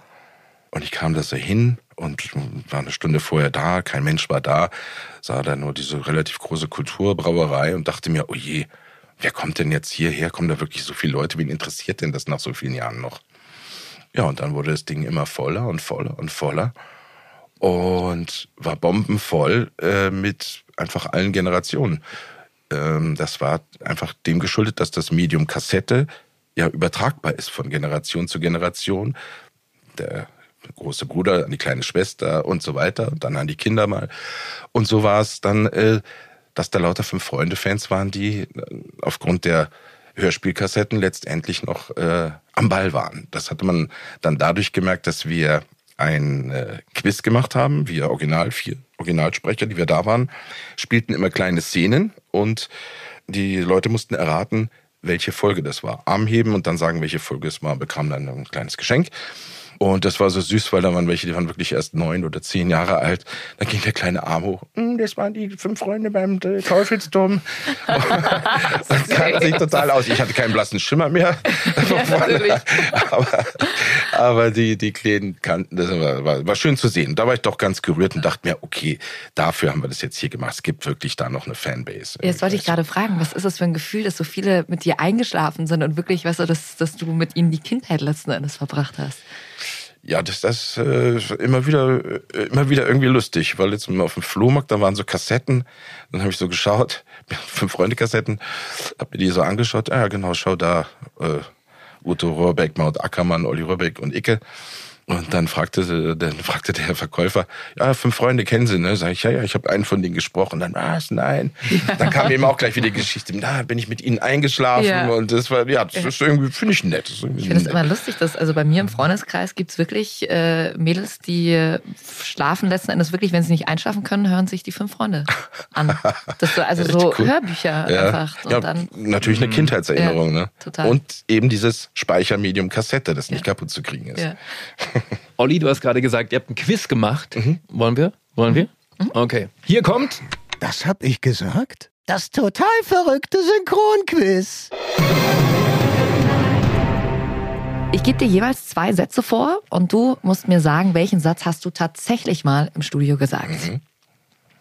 Speaker 1: Und ich kam da so hin und war eine Stunde vorher da, kein Mensch war da, sah da nur diese relativ große Kulturbrauerei und dachte mir, oh je, wer kommt denn jetzt hierher? Kommen da wirklich so viele Leute? Wen interessiert denn das nach so vielen Jahren noch? Ja, und dann wurde das Ding immer voller und voller und voller und war bombenvoll äh, mit einfach allen Generationen. Ähm, das war einfach dem geschuldet, dass das Medium Kassette ja übertragbar ist von Generation zu Generation. Der große Bruder an die kleine Schwester und so weiter, und dann an die Kinder mal. Und so war es dann, äh, dass da lauter fünf Freunde-Fans waren, die äh, aufgrund der Hörspielkassetten letztendlich noch äh, am Ball waren. Das hatte man dann dadurch gemerkt, dass wir ein äh, Quiz gemacht haben, wir Original, vier Originalsprecher, die wir da waren, spielten immer kleine Szenen und die Leute mussten erraten, welche Folge das war. Arm heben und dann sagen, welche Folge es war, bekamen dann ein kleines Geschenk. Und das war so süß, weil da waren welche, die waren wirklich erst neun oder zehn Jahre alt. Dann ging der kleine Arm hoch. "Hm, Das waren die fünf Freunde beim äh, Teufelsturm. das kannte sich total aus. Ich hatte keinen blassen Schimmer mehr. aber aber die, die Kleinen kannten das. War, war, war schön zu sehen. Da war ich doch ganz gerührt und dachte mir, okay, dafür haben wir das jetzt hier gemacht. Es gibt wirklich da noch eine Fanbase.
Speaker 2: Jetzt wollte ich gerade fragen, was ist das für ein Gefühl, dass so viele mit dir eingeschlafen sind und wirklich, weißt du, dass, dass du mit ihnen die Kindheit letzten Endes verbracht hast?
Speaker 1: Ja, das das äh, immer wieder äh, immer wieder irgendwie lustig, weil jetzt auf dem Flohmarkt, da waren so Kassetten, dann habe ich so geschaut, fünf Freunde Kassetten, hab mir die so angeschaut, ah, ja genau, schau da, äh, Uto Rohrbeck, Maud Ackermann, Olli Rohrbeck und Icke. Und dann fragte, dann fragte der Verkäufer, ja, fünf Freunde kennen Sie, ne? Sag ich, ja, ja, ich habe einen von denen gesprochen. Dann, was, nein. Dann kam eben auch gleich wieder die Geschichte, da bin ich mit ihnen eingeschlafen
Speaker 2: Ja.
Speaker 1: und das war, ja, das ist irgendwie, finde ich nett.
Speaker 2: Ich finde es immer lustig, dass also bei mir im Freundeskreis gibt's wirklich äh, Mädels, die äh, schlafen letzten Endes wirklich, wenn sie nicht einschlafen können, hören sich die fünf Freunde an. Das so, also so
Speaker 1: cool.
Speaker 2: Hörbücher
Speaker 1: Ja.
Speaker 2: einfach. Und
Speaker 1: ja,
Speaker 2: dann,
Speaker 1: natürlich eine Kindheitserinnerung,
Speaker 2: Ja,
Speaker 1: ne?
Speaker 2: total.
Speaker 1: Und eben dieses Speichermedium Kassette, das nicht kaputt zu kriegen ist.
Speaker 7: Olli, du hast gerade gesagt, ihr habt ein Quiz gemacht. Wollen wir? Wollen wir? Okay. Hier kommt.
Speaker 10: Das hab ich gesagt? Das total verrückte Synchronquiz.
Speaker 2: Ich gebe dir jeweils zwei Sätze vor und du musst mir sagen, welchen Satz hast du tatsächlich mal im Studio gesagt.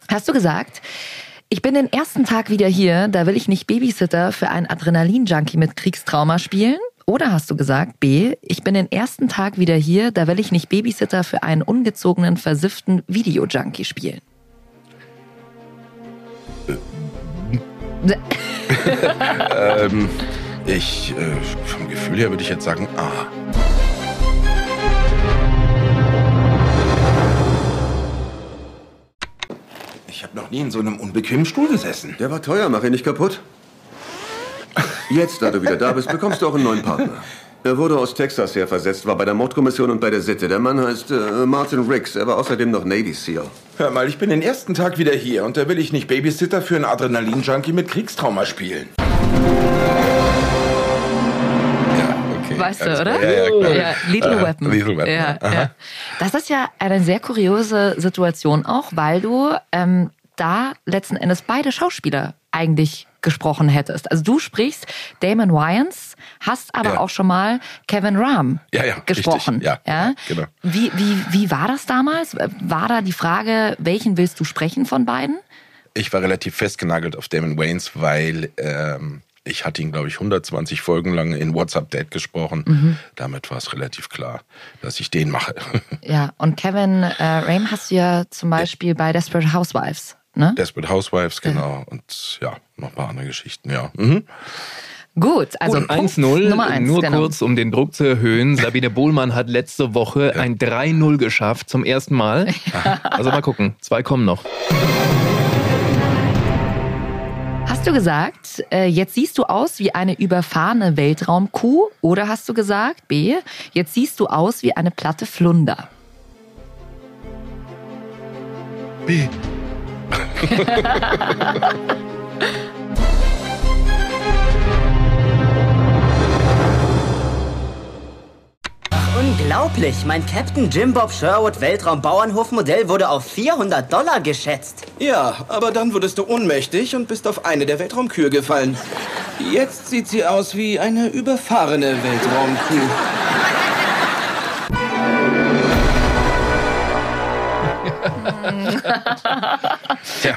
Speaker 2: Hast du gesagt, ich bin den ersten Tag wieder hier, da will ich nicht Babysitter für einen Adrenalin-Junkie mit Kriegstrauma spielen? Oder hast du gesagt, B, ich bin den ersten Tag wieder hier, da will ich nicht Babysitter für einen ungezogenen, versifften Videojunkie spielen?
Speaker 1: ähm, ich, äh, vom Gefühl her würde ich jetzt sagen, ah. Ich habe noch nie in so einem unbequemen Stuhl gesessen.
Speaker 8: Der war teuer, mach ihn nicht kaputt.
Speaker 11: Jetzt, da du wieder da bist, bekommst du auch einen neuen Partner. Er wurde aus Texas her versetzt, war bei der Mordkommission und bei der Sitte. Der Mann heißt äh, Martin Riggs. Er war außerdem noch Navy SEAL.
Speaker 1: Hör mal, ich bin den ersten Tag wieder hier und da will ich nicht Babysitter für einen Adrenalin-Junkie mit Kriegstrauma spielen.
Speaker 2: Weißt du, oder?
Speaker 1: Ja, ja, klar.
Speaker 2: Ja,
Speaker 1: Aha,
Speaker 2: Weapon.
Speaker 1: Lethal Weapon,
Speaker 2: Ja, ja. Das ist ja eine sehr kuriose Situation auch, weil du ähm, da letzten Endes beide Schauspieler eigentlich gesprochen hättest. Also du sprichst Damon Wayans, hast aber
Speaker 1: Ja.
Speaker 2: auch schon mal Kevin Rahm
Speaker 1: Ja, ja,
Speaker 2: gesprochen.
Speaker 1: richtig. Ja,
Speaker 2: ja?
Speaker 1: genau.
Speaker 2: Wie, wie, wie war das damals? War da die Frage, welchen willst du sprechen von beiden?
Speaker 1: Ich war relativ festgenagelt auf Damon Wayans, weil ähm, ich hatte ihn, glaube ich, 120 Folgen lang in WhatsApp Date gesprochen.
Speaker 2: Mhm.
Speaker 1: Damit war es relativ klar, dass ich den mache.
Speaker 2: Ja, und Kevin äh, Rahm hast du ja zum Beispiel bei Desperate Housewives. Ne?
Speaker 1: Desperate Housewives, genau. Und ja, noch ein paar andere Geschichten, ja. Mhm.
Speaker 2: Gut, also
Speaker 7: Und
Speaker 2: Punkt
Speaker 7: 1-0,
Speaker 2: Nummer eins,
Speaker 7: nur
Speaker 2: genau.
Speaker 7: kurz, um den Druck zu erhöhen. Sabine Bohlmann hat letzte Woche ein 3-0 geschafft, zum ersten Mal. Also mal gucken, zwei kommen noch.
Speaker 2: Hast du gesagt, äh, jetzt siehst du aus wie eine überfahrene Weltraumkuh? Oder hast du gesagt, B, jetzt siehst du aus wie eine platte Flunder?
Speaker 1: B.
Speaker 12: Unglaublich, mein Captain Jim Bob Sherwood Weltraumbauernhofmodell wurde auf 400 Dollar geschätzt.
Speaker 13: Ja, aber dann wurdest du ohnmächtig und bist auf eine der Weltraumkühe gefallen. Jetzt sieht sie aus wie eine überfahrene Weltraumkuh.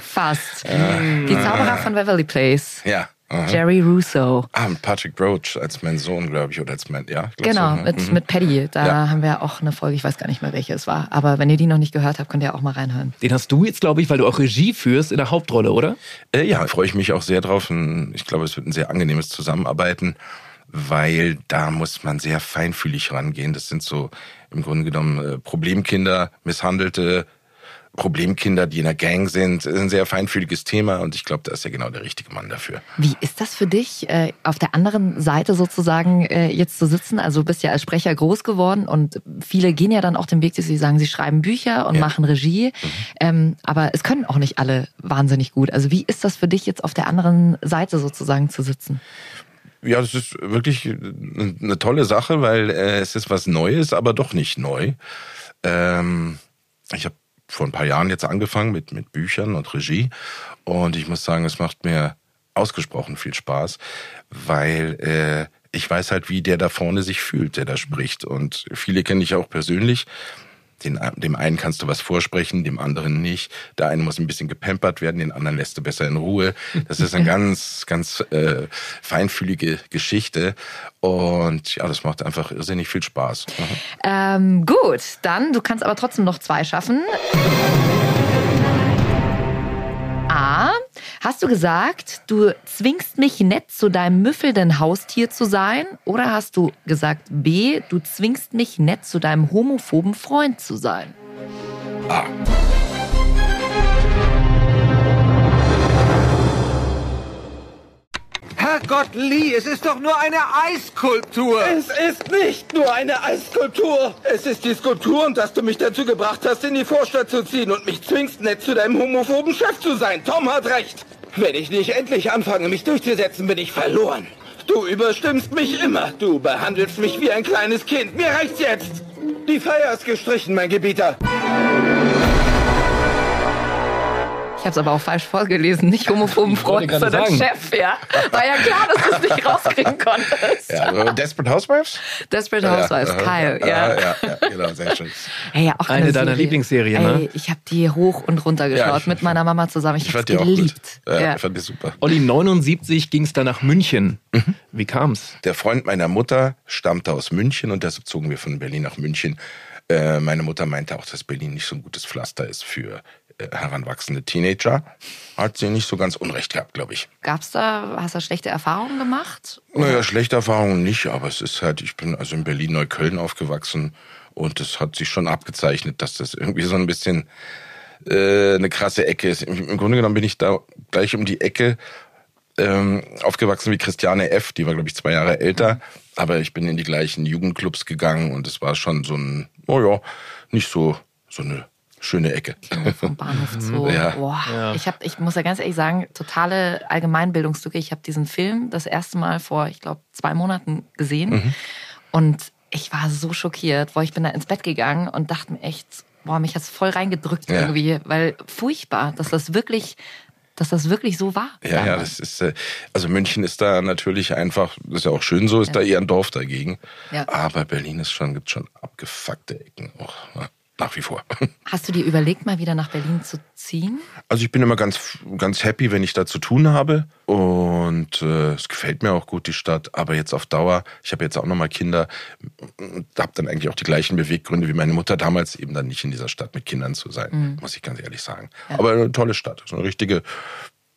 Speaker 2: Fast.
Speaker 1: Äh,
Speaker 2: Die Zauberer von Beverly Place.
Speaker 1: Ja. aha.
Speaker 2: Jerry Russo.
Speaker 1: Ah, mit Patrick Roach als mein Sohn, glaube ich, oder als mein, ja.
Speaker 2: Genau,
Speaker 1: so, ne?
Speaker 2: mit,
Speaker 1: Mhm.
Speaker 2: mit Paddy. Da
Speaker 1: Ja.
Speaker 2: haben wir auch eine Folge, ich weiß gar nicht mehr, welche es war. Aber wenn ihr die noch nicht gehört habt, könnt ihr auch mal reinhören.
Speaker 7: Den hast du jetzt, glaube ich, weil du auch Regie führst in der Hauptrolle, oder?
Speaker 1: Äh, ja, freue ich mich auch sehr drauf. Und Ich glaube, es wird ein sehr angenehmes Zusammenarbeiten, weil da muss man sehr feinfühlig rangehen. Das sind so im Grunde genommen äh, Problemkinder, misshandelte Problemkinder, die in der Gang sind. Ist ein sehr feinfühliges Thema und ich glaube, da ist ja genau der richtige Mann dafür.
Speaker 2: Wie ist das für dich, äh, auf der anderen Seite sozusagen äh, jetzt zu sitzen? Also du bist ja als Sprecher groß geworden und viele gehen ja dann auch den Weg, dass sie sagen, sie schreiben Bücher und machen Regie. Ähm, aber es können auch nicht alle wahnsinnig gut. Also wie ist das für dich jetzt auf der anderen Seite sozusagen zu sitzen?
Speaker 1: Ja, das ist wirklich eine tolle Sache, weil äh, es ist was Neues, aber doch nicht neu. Ähm, ich habe vor ein paar Jahren jetzt angefangen mit, mit Büchern und Regie und ich muss sagen, es macht mir ausgesprochen viel Spaß, weil äh, ich weiß halt, wie der da vorne sich fühlt, der da spricht. Und viele kenne ich auch persönlich. Den, dem einen kannst du was vorsprechen, dem anderen nicht. Der eine muss ein bisschen gepampert werden, den anderen lässt du besser in Ruhe. Das ist eine ganz, ganz äh, feinfühlige Geschichte. Und ja, das macht einfach irrsinnig viel Spaß. Mhm.
Speaker 2: Ähm, gut, dann, du kannst aber trotzdem noch zwei schaffen. A. Hast du gesagt, du zwingst mich nett zu deinem müffelnden Haustier zu sein? Oder hast du gesagt B. Du zwingst mich nett zu deinem homophoben Freund zu sein?
Speaker 1: A.
Speaker 14: Herrgott, Lee, es ist doch nur eine Eisskulptur.
Speaker 13: Es ist nicht nur eine Eisskulptur. Es ist die Skulptur, und dass du mich dazu gebracht hast, in die Vorstadt zu ziehen und mich zwingst, nett zu deinem homophoben Chef zu sein. Tom hat recht. Wenn ich nicht endlich anfange, mich durchzusetzen, bin ich verloren. Du überstimmst mich immer. Du behandelst mich wie ein kleines Kind. Mir reicht's jetzt. Die Feier ist gestrichen, mein Gebieter.
Speaker 2: Ich habe es aber auch falsch vorgelesen. Nicht homophoben Freund,
Speaker 1: gerade
Speaker 2: sondern
Speaker 1: sagen.
Speaker 2: Chef, ja. War ja klar, dass du es nicht rauskriegen konntest.
Speaker 1: Ja, aber Desperate Housewives?
Speaker 2: Desperate Housewives,
Speaker 1: ja,
Speaker 2: Kyle,
Speaker 1: ja.
Speaker 2: ja.
Speaker 1: Ja, ja, genau, sehr schön.
Speaker 2: Ey, ja, auch
Speaker 7: Eine deiner
Speaker 2: Serie.
Speaker 7: Lieblingsserien, ne?
Speaker 2: Ey, ich habe die hoch und runter geschaut
Speaker 7: Ja, ich-
Speaker 2: mit meiner Mama zusammen. Ich,
Speaker 1: Ich
Speaker 2: habe
Speaker 1: fand die auch
Speaker 2: geliebt.
Speaker 1: gut. Ja,
Speaker 2: Ja.
Speaker 1: Ich fand die super.
Speaker 7: Olli, 79 ging es dann nach München. Wie kam's?
Speaker 1: Der Freund meiner Mutter stammte aus München und deshalb zogen wir von Berlin nach München. Äh, meine Mutter meinte auch, dass Berlin nicht so ein gutes Pflaster ist für äh, heranwachsende Teenager. Hat sie nicht so ganz unrecht gehabt, glaube ich.
Speaker 2: Gab's da, hast du schlechte Erfahrungen gemacht?
Speaker 1: Naja, schlechte Erfahrungen nicht, aber es ist halt, ich bin also in Berlin-Neukölln aufgewachsen und es hat sich schon abgezeichnet, dass das irgendwie so ein bisschen äh, eine krasse Ecke ist. Im, Im Grunde genommen bin ich da gleich um die Ecke ähm, aufgewachsen wie Christiane F., die war, glaube ich, zwei Jahre älter. Aber ich bin in die gleichen Jugendclubs gegangen und es war schon so ein, oh ja, nicht so, so eine schöne Ecke.
Speaker 2: Vom Bahnhof Zoo.
Speaker 1: Ja.
Speaker 2: Boah.
Speaker 1: Ja.
Speaker 2: Ich, hab, ich muss ja ganz ehrlich sagen, totale Allgemeinbildungslücke. Ich habe diesen Film das erste Mal vor, ich glaube, zwei Monaten gesehen.
Speaker 1: Mhm.
Speaker 2: Und ich war so schockiert, wo ich bin da ins Bett gegangen und dachte mir echt, boah, mich hat's voll reingedrückt
Speaker 1: Ja.
Speaker 2: irgendwie, weil furchtbar, dass das wirklich, dass das wirklich so war.
Speaker 1: Ja, ja, das ist, äh, also München ist da natürlich einfach, das ist ja auch schön so, ist da eher ein Dorf dagegen.
Speaker 2: Ja.
Speaker 1: Aber Berlin ist schon, gibt schon abgefuckte Ecken auch, ja, nach wie vor.
Speaker 2: Hast du dir überlegt, mal wieder nach Berlin zu ziehen?
Speaker 1: Also ich bin immer ganz, ganz happy, wenn ich da zu tun habe. Und äh, es gefällt mir auch gut, die Stadt. Aber jetzt auf Dauer, ich habe jetzt auch nochmal Kinder, habe dann eigentlich auch die gleichen Beweggründe wie meine Mutter damals, eben dann nicht in dieser Stadt mit Kindern zu sein,
Speaker 7: Mhm.
Speaker 1: muss ich ganz ehrlich sagen. Aber eine tolle Stadt, so eine richtige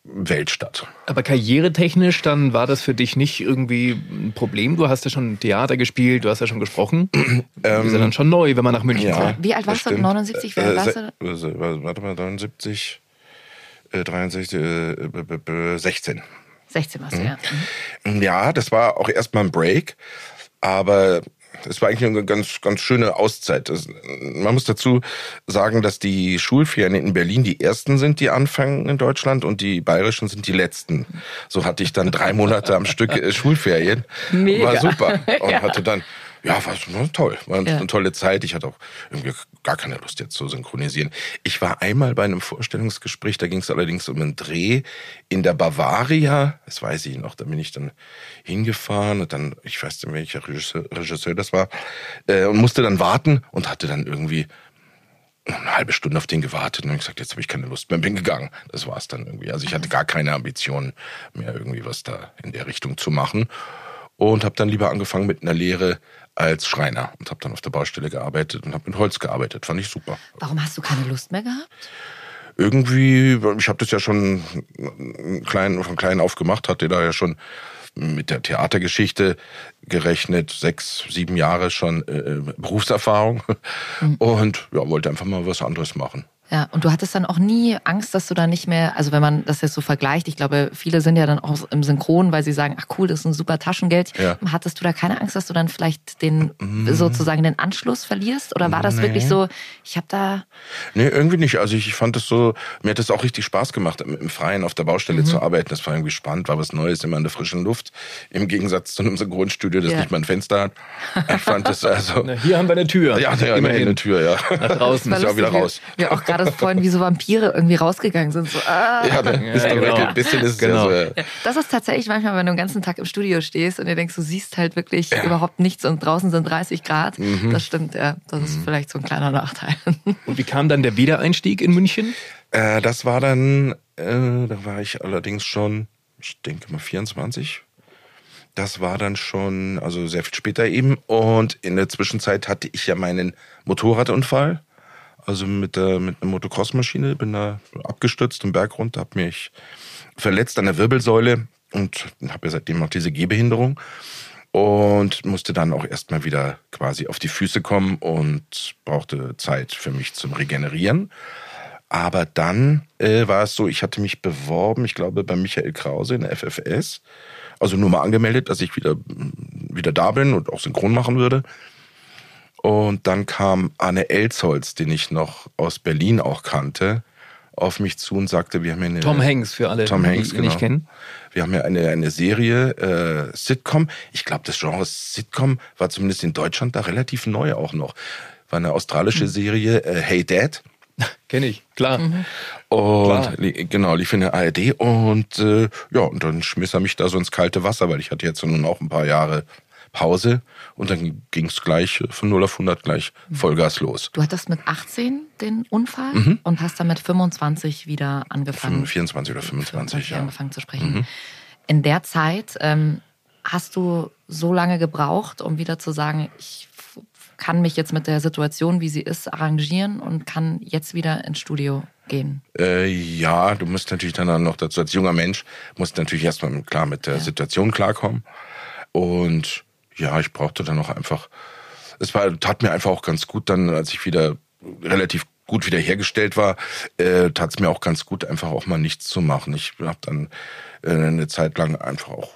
Speaker 1: Weltstadt.
Speaker 7: Aber karrieretechnisch, dann war das für dich nicht irgendwie ein Problem. Du hast ja schon Theater gespielt, du hast ja schon gesprochen. das ist ja dann schon neu, wenn man nach München
Speaker 1: Ähm, Ja,
Speaker 7: kommt.
Speaker 2: Wie alt warst
Speaker 1: das
Speaker 2: du?
Speaker 1: stimmt.
Speaker 2: 79? Wie alt warst du?
Speaker 1: Warte mal, 79, äh, 63, äh, b- b- b- 16.
Speaker 2: 16 warst du,
Speaker 1: Mhm.
Speaker 2: ja.
Speaker 1: Ja, das war auch erstmal ein Break, aber es war eigentlich eine ganz, ganz schöne Auszeit. Das, man muss dazu sagen, dass die Schulferien in Berlin die ersten sind, die anfangen in Deutschland und die bayerischen sind die letzten. So hatte ich dann drei Monate am Stück äh, Schulferien.
Speaker 2: Mega.
Speaker 1: War super. Und
Speaker 2: Ja.
Speaker 1: hatte dann, ja, war so- toll. War
Speaker 2: Ja.
Speaker 1: eine tolle Zeit. Ich hatte auch irgendwie gar keine Lust jetzt zu synchronisieren. Ich war einmal bei einem Vorstellungsgespräch, da ging es allerdings um einen Dreh in der Bavaria. Das weiß ich noch. Da bin ich dann hingefahren und dann, ich weiß nicht, welcher Regisseur, Regisseur das war, äh, und musste dann warten und hatte dann irgendwie eine halbe Stunde auf den gewartet und gesagt, jetzt habe ich keine Lust mehr, bin gegangen. Das war's dann irgendwie. Also ich hatte gar keine Ambitionen mehr irgendwie was da in der Richtung zu machen und habe dann lieber angefangen mit einer Lehre als Schreiner und habe dann auf der Baustelle gearbeitet und habe mit Holz gearbeitet. Fand ich super.
Speaker 2: Warum hast du keine Lust mehr gehabt?
Speaker 1: Irgendwie, ich habe das ja schon klein, von klein auf gemacht, hatte da ja schon mit der Theatergeschichte gerechnet, sechs, sieben Jahre schon äh, Berufserfahrung und ja, wollte einfach mal was anderes machen.
Speaker 2: Ja, und du hattest dann auch nie Angst, dass du da nicht mehr, also wenn man das jetzt so vergleicht, ich glaube, viele sind ja dann auch im Synchron, weil sie sagen, ach cool, das ist ein super Taschengeld.
Speaker 1: Ja.
Speaker 2: Hattest du da keine Angst, dass du dann vielleicht den
Speaker 1: Mhm.
Speaker 2: sozusagen den Anschluss verlierst? Oder war das
Speaker 1: Nee.
Speaker 2: wirklich so, ich habe da,
Speaker 1: Nee, irgendwie nicht. Also ich, ich fand es so, mir hat es auch richtig Spaß gemacht, im, im Freien auf der Baustelle
Speaker 2: Mhm.
Speaker 1: zu arbeiten. Das war irgendwie spannend, war was Neues, immer in der frischen Luft. Im Gegensatz zu einem Synchronstudio, das
Speaker 7: Ja.
Speaker 1: nicht mal ein Fenster hat. Ich fand das also.
Speaker 7: Na, hier haben wir eine Tür.
Speaker 1: Ja, ja immerhin eine Tür, ja.
Speaker 7: Nach draußen.
Speaker 1: Ist ja auch wieder
Speaker 2: wie-
Speaker 1: raus.
Speaker 2: Ja, auch gerade vorhin wie so Vampire irgendwie rausgegangen sind. So, ah.
Speaker 1: Ja, dann ist dann
Speaker 7: genau.
Speaker 1: weg. Ein bisschen ist
Speaker 7: Genau.
Speaker 1: es ja so.
Speaker 2: Ja, Das ist tatsächlich manchmal, wenn du den ganzen Tag im Studio stehst und dir denkst, du siehst halt wirklich überhaupt nichts und draußen sind 30 Grad.
Speaker 7: Mhm.
Speaker 2: Das stimmt, ja. Das ist vielleicht so ein kleiner Nachteil.
Speaker 7: Und wie kam dann der Wiedereinstieg in München?
Speaker 1: Äh, das war dann, äh, da war ich allerdings schon, ich denke mal 24. Das war dann schon, also sehr viel später eben. Und in der Zwischenzeit hatte ich ja meinen Motorradunfall. Also mit, der, mit einer Motocross-Maschine, bin da abgestürzt, den Berg runter, habe mich verletzt an der Wirbelsäule und habe ja seitdem auch diese Gehbehinderung und musste dann auch erstmal wieder quasi auf die Füße kommen und brauchte Zeit für mich zum Regenerieren. Aber dann äh, war es so, ich hatte mich beworben, ich glaube bei Michael Krause in der FFS, also nur mal angemeldet, dass ich wieder, wieder da bin und auch synchron machen würde. Und dann kam Arne Elsholz, den ich noch aus Berlin auch kannte, auf mich zu und sagte, wir haben hier eine...
Speaker 7: Tom Hanks für alle,
Speaker 1: Tom
Speaker 7: die
Speaker 1: Hanks,
Speaker 7: ihn
Speaker 1: genau.
Speaker 7: nicht kennen.
Speaker 1: Wir haben ja eine, eine Serie, äh, Sitcom. Ich glaube, das Genre Sitcom war zumindest in Deutschland da relativ neu auch noch. War eine australische Serie, äh, Hey Dad.
Speaker 7: Kenne ich, klar.
Speaker 1: Und
Speaker 7: Klar.
Speaker 1: genau, lief in der ARD und äh, ja, und dann schmiss er mich da so ins kalte Wasser, weil ich hatte jetzt nun auch ein paar Jahre Pause und dann ging es gleich von 0 auf 100 gleich Vollgas los.
Speaker 2: Du hattest mit 18 den Unfall
Speaker 1: Mhm.
Speaker 2: und hast dann mit 25 wieder angefangen.
Speaker 1: 24 oder 25, ja.
Speaker 2: angefangen zu sprechen.
Speaker 1: Mhm.
Speaker 2: In der Zeit ähm, hast du so lange gebraucht, um wieder zu sagen, ich kann mich jetzt mit der Situation, wie sie ist, arrangieren und kann jetzt wieder ins Studio gehen.
Speaker 1: Äh, ja, du musst natürlich dann noch dazu, als junger Mensch, musst natürlich erstmal klar mit der Situation klarkommen. Und ja, ich brauchte dann auch einfach, es war, tat mir einfach auch ganz gut dann, als ich wieder relativ gut wiederhergestellt war, äh, tat es mir auch ganz gut, einfach auch mal nichts zu machen. Ich habe dann äh, eine Zeit lang einfach auch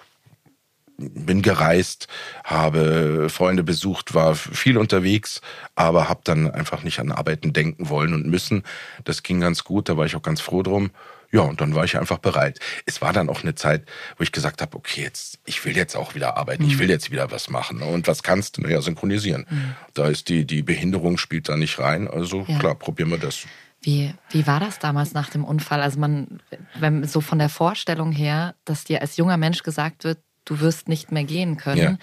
Speaker 1: bin gereist, habe Freunde besucht, war viel unterwegs, aber habe dann einfach nicht an Arbeiten denken wollen und müssen. Das ging ganz gut, da war ich auch ganz froh drum. Ja, und dann war ich einfach bereit. Es war dann auch eine Zeit, wo ich gesagt habe, okay, jetzt ich will jetzt auch wieder arbeiten, ich will jetzt wieder was machen. Und was kannst du? Naja, synchronisieren.
Speaker 2: Mhm.
Speaker 1: Da ist die die Behinderung spielt da nicht rein. Also
Speaker 2: Ja.
Speaker 1: klar, probieren wir das.
Speaker 2: Wie, wie war das damals nach dem Unfall? Also man, wenn so von der Vorstellung her, dass dir als junger Mensch gesagt wird, du wirst nicht mehr gehen können.
Speaker 1: Ja.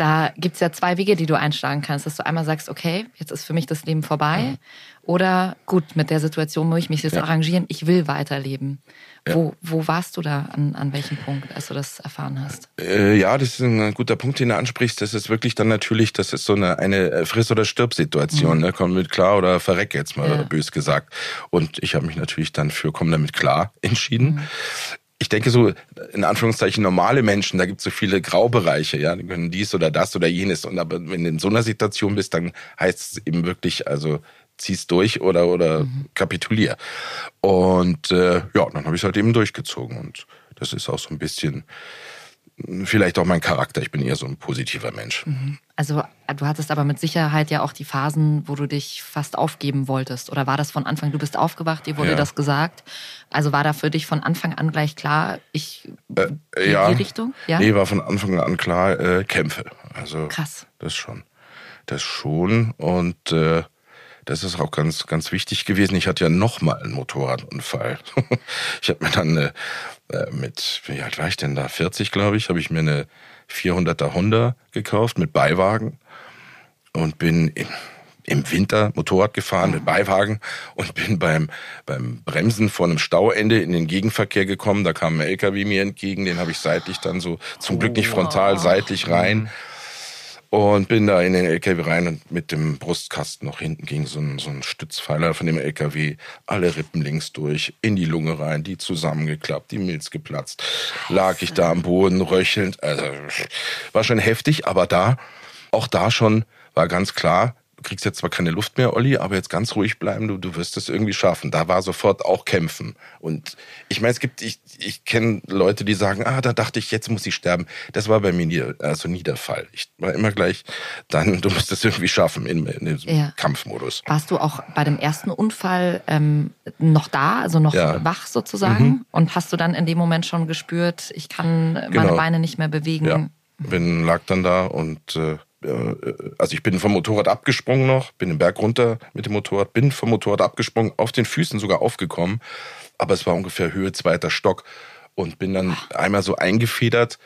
Speaker 2: Da gibt es ja zwei Wege, die du einschlagen kannst. Dass du einmal sagst, okay, jetzt ist für mich das Leben vorbei. Oder gut, mit der Situation muss ich mich jetzt
Speaker 1: Ja.
Speaker 2: arrangieren, ich will weiterleben.
Speaker 1: Ja.
Speaker 2: Wo, wo warst du da an, an welchem Punkt, als du das erfahren hast?
Speaker 1: Äh, ja, das ist ein guter Punkt, den du ansprichst. Das ist wirklich dann natürlich, das ist so eine, eine Friss- oder Stirb-Situation.
Speaker 2: Mhm.
Speaker 1: Ne? Komm mit klar oder verreck jetzt mal,
Speaker 2: Ja.
Speaker 1: bös gesagt. Und ich habe mich natürlich dann für komm damit klar entschieden.
Speaker 2: Mhm.
Speaker 1: Ich denke so, in Anführungszeichen, normale Menschen, da gibt es so viele Graubereiche, ja, die können dies oder das oder jenes. Und aber wenn du in so einer Situation bist, dann heißt es eben wirklich, also zieh's durch oder oder kapitulier. Und äh, ja, dann habe ich halt eben durchgezogen. Und das ist auch so ein bisschen vielleicht auch mein Charakter. Ich bin eher so ein positiver Mensch.
Speaker 2: Also du hattest aber mit Sicherheit ja auch die Phasen, wo du dich fast aufgeben wolltest. Oder war das von Anfang, du bist aufgewacht, dir wurde
Speaker 1: Ja.
Speaker 2: das gesagt. Also war da für dich von Anfang an gleich klar, ich
Speaker 1: Äh,
Speaker 2: die,
Speaker 1: ja.
Speaker 2: die Richtung? Ja.
Speaker 1: Nee, war von Anfang an klar, äh, Kämpfe. Also
Speaker 2: Krass.
Speaker 1: das schon. Das schon. Und äh, das ist auch ganz, ganz wichtig gewesen. Ich hatte ja noch mal einen Motorradunfall. ich habe mir dann äh, äh, mit, wie alt war ich denn da? 40, glaube ich, habe ich mir eine 400er Honda gekauft mit Beiwagen und bin im, im Winter Motorrad gefahren mit Beiwagen und bin beim, beim Bremsen vor einem Stauende in den Gegenverkehr gekommen. Da kam ein LKW mir entgegen, den habe ich seitlich dann so, zum Glück nicht frontal, seitlich rein. Und bin da in den LKW rein und mit dem Brustkasten noch hinten ging so ein, so ein Stützpfeiler von dem LKW, alle Rippen links durch, in die Lunge rein, die zusammengeklappt, die Milz geplatzt. Lag ich da am Boden röchelnd. Also war schon heftig, aber da, auch da schon war ganz klar, du kriegst jetzt zwar keine Luft mehr, Olli, aber jetzt ganz ruhig bleiben, du, du wirst es irgendwie schaffen. Da war sofort auch kämpfen. Und ich meine, es gibt, ich, ich kenne Leute, die sagen, ah, da dachte ich, jetzt muss ich sterben. Das war bei mir nie, also nie der Fall. Ich war immer gleich, dann, du musst es irgendwie schaffen in, in diesem
Speaker 2: Ja.
Speaker 1: Kampfmodus.
Speaker 2: Warst du auch bei dem ersten Unfall ähm, noch da, also noch
Speaker 1: Ja.
Speaker 2: wach sozusagen?
Speaker 1: Mhm.
Speaker 2: Und hast du dann in dem Moment schon gespürt, ich kann meine
Speaker 1: Genau.
Speaker 2: Beine nicht mehr bewegen?
Speaker 1: Ja, bin, lag dann da und äh, also ich bin vom Motorrad abgesprungen noch, bin den Berg runter mit dem Motorrad, bin vom Motorrad abgesprungen, auf den Füßen sogar aufgekommen, aber es war ungefähr Höhe zweiter Stock und bin dann einmal so eingefedert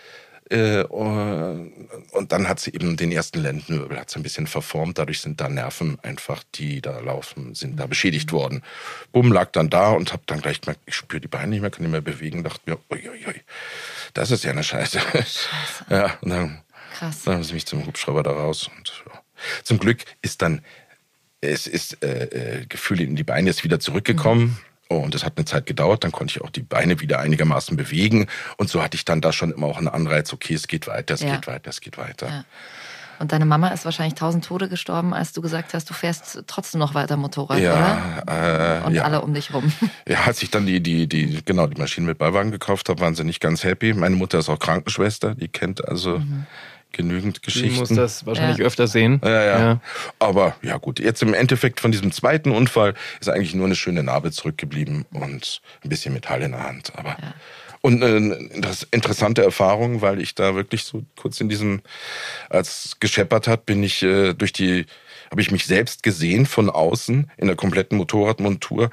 Speaker 1: äh, und dann hat sie eben den ersten Lendenwirbel hat sie ein bisschen verformt, dadurch sind da Nerven einfach, die da laufen, sind da beschädigt worden. Bumm, lag dann da und hab dann gleich gemerkt, ich spüre die Beine nicht mehr, kann nicht mehr bewegen, dachte mir, uiuiui, das ist ja eine Scheiße. Ja, und dann,
Speaker 2: Krass.
Speaker 1: dann haben sie mich zum Hubschrauber da raus. Und, ja. Zum Glück ist dann, es ist äh, äh, Gefühl in die Beine ist wieder zurückgekommen. Oh, und das hat eine Zeit gedauert, dann konnte ich auch die Beine wieder einigermaßen bewegen. Und so hatte ich dann da schon immer auch einen Anreiz, okay, es geht weiter, es
Speaker 2: Ja.
Speaker 1: geht weiter, es geht weiter.
Speaker 2: Ja. Und deine Mama ist wahrscheinlich tausend Tode gestorben, als du gesagt hast, du fährst trotzdem noch weiter Motorrad, oder?
Speaker 1: Ja, äh,
Speaker 2: Und
Speaker 1: ja.
Speaker 2: alle um dich rum.
Speaker 1: Ja, als ich dann die, die, die, genau, die Maschinen mit Beiwagen gekauft habe, waren sie nicht ganz happy. Meine Mutter ist auch Krankenschwester, die kennt also genügend Geschichten.
Speaker 7: muss das wahrscheinlich Ja. öfter sehen.
Speaker 1: Ja, ja,
Speaker 7: Ja.
Speaker 1: Aber ja gut, jetzt im Endeffekt von diesem zweiten Unfall ist eigentlich nur eine schöne Narbe zurückgeblieben und ein bisschen Metall in der Hand. Aber und eine inter- interessante Erfahrung, weil ich da wirklich so kurz in diesem, als es gescheppert hat, bin ich äh, durch die, habe ich mich selbst gesehen von außen in der kompletten Motorradmontur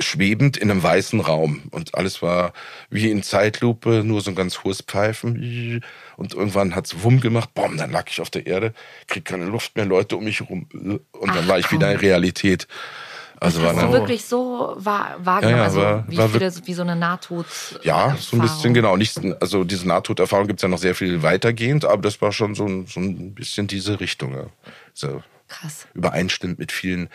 Speaker 1: schwebend in einem weißen Raum und alles war wie in Zeitlupe, nur so ein ganz hohes Pfeifen und irgendwann hat's wumm gemacht, bom, dann lag ich auf der Erde, krieg keine Luft mehr, Leute um mich rum und dann
Speaker 2: Ach,
Speaker 1: war ich wieder in. Realität. Also war
Speaker 2: Hast du wirklich so wahr, wahrgenommen,
Speaker 1: Ja, ja,
Speaker 2: also
Speaker 1: war-
Speaker 2: wie,
Speaker 1: war
Speaker 2: viele, wie so eine Nahtod.
Speaker 1: ja, so ein bisschen genau. Nicht, also diese Nahtoderfahrung gibt's ja noch sehr viel weitergehend, aber das war schon so ein, so ein bisschen diese Richtung. Ja. So
Speaker 2: Krass.
Speaker 1: übereinstimmt mit vielen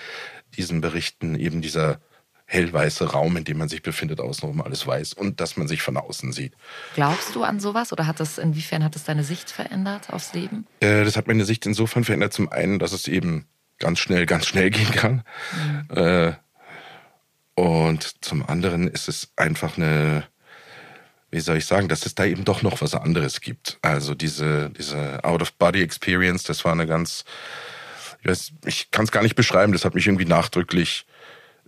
Speaker 1: diesen Berichten, eben dieser hellweiße Raum, in dem man sich befindet, außenrum alles weiß und dass man sich von außen sieht.
Speaker 2: Glaubst du an sowas oder hat das, inwiefern hat das deine Sicht verändert aufs Leben?
Speaker 1: Äh, das hat meine Sicht insofern verändert. Zum einen, dass es eben ganz schnell, ganz schnell gehen kann. Äh, und zum anderen ist es einfach eine, wie soll ich sagen, dass es da eben doch noch was anderes gibt. Also diese, diese Out-of-Body-Experience, das war eine ganz, ich, weiß, ich kann es gar nicht beschreiben, das hat mich irgendwie nachdrücklich,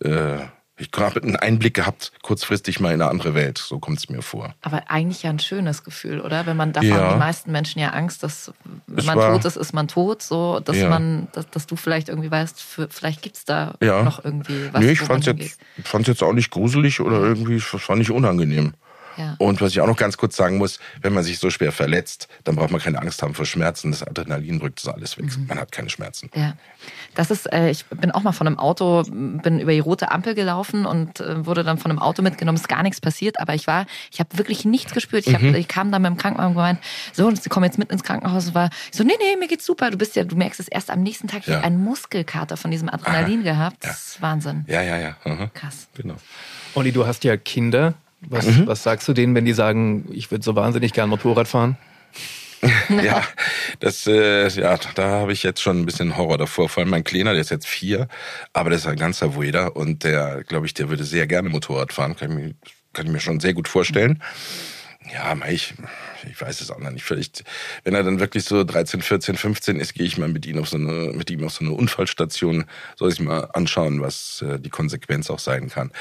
Speaker 1: äh, ich habe einen Einblick gehabt, kurzfristig mal in eine andere Welt, so kommt es mir vor.
Speaker 2: Aber eigentlich ja ein schönes Gefühl, oder? Wenn man davon
Speaker 1: Ja.
Speaker 2: haben die meisten Menschen ja Angst, dass wenn
Speaker 1: Es
Speaker 2: man
Speaker 1: war-
Speaker 2: tot ist, ist man tot, so dass
Speaker 1: Ja.
Speaker 2: man, dass, dass du vielleicht irgendwie weißt, für, vielleicht gibt's da
Speaker 1: Ja.
Speaker 2: noch irgendwie was.
Speaker 1: nee, ich fand's
Speaker 2: hingeht.
Speaker 1: jetzt, fand's jetzt auch nicht gruselig oder irgendwie, das fand ich unangenehm.
Speaker 2: Ja.
Speaker 1: Und was ich auch noch ganz kurz sagen muss, wenn man sich so schwer verletzt, dann braucht man keine Angst haben vor Schmerzen. Das Adrenalin drückt das alles weg.
Speaker 2: Mhm.
Speaker 1: Man hat keine Schmerzen.
Speaker 2: Ja, das ist, äh, ich bin auch mal von einem Auto, bin über die rote Ampel gelaufen und äh, wurde dann von einem Auto mitgenommen, ist gar nichts passiert, aber ich war, ich habe wirklich nichts gespürt. Ich, hab,
Speaker 1: Mhm.
Speaker 2: ich kam dann beim Krankenwagen und gemeint, so, und sie kommen jetzt mit ins Krankenhaus und war ich so, nee, nee, mir geht's super. Du bist ja, du merkst es erst am nächsten Tag, ich
Speaker 1: Ja.
Speaker 2: habe einen Muskelkater von diesem Adrenalin gehabt. Das ist Wahnsinn.
Speaker 1: Ja, ja, ja. Aha.
Speaker 2: Krass.
Speaker 1: Genau.
Speaker 7: Olli, du hast ja Kinder. Was,
Speaker 1: Mhm.
Speaker 7: was sagst du denen, wenn die sagen, ich würde so wahnsinnig gern Motorrad fahren?
Speaker 1: ja, das, äh, ja, da habe ich jetzt schon ein bisschen Horror davor. Vor allem mein Kleiner, der ist jetzt vier, aber der ist ein ganzer Wueder und der, glaube ich, der würde sehr gerne Motorrad fahren. Kann ich mir, kann ich mir schon sehr gut vorstellen. Ja, ich, ich weiß es auch noch nicht. Vielleicht, wenn er dann wirklich so 13, 14, 15 ist, gehe ich mal mit ihm auf so eine, mit ihm auf so eine Unfallstation, soll ich mal anschauen, was äh, die Konsequenz auch sein kann.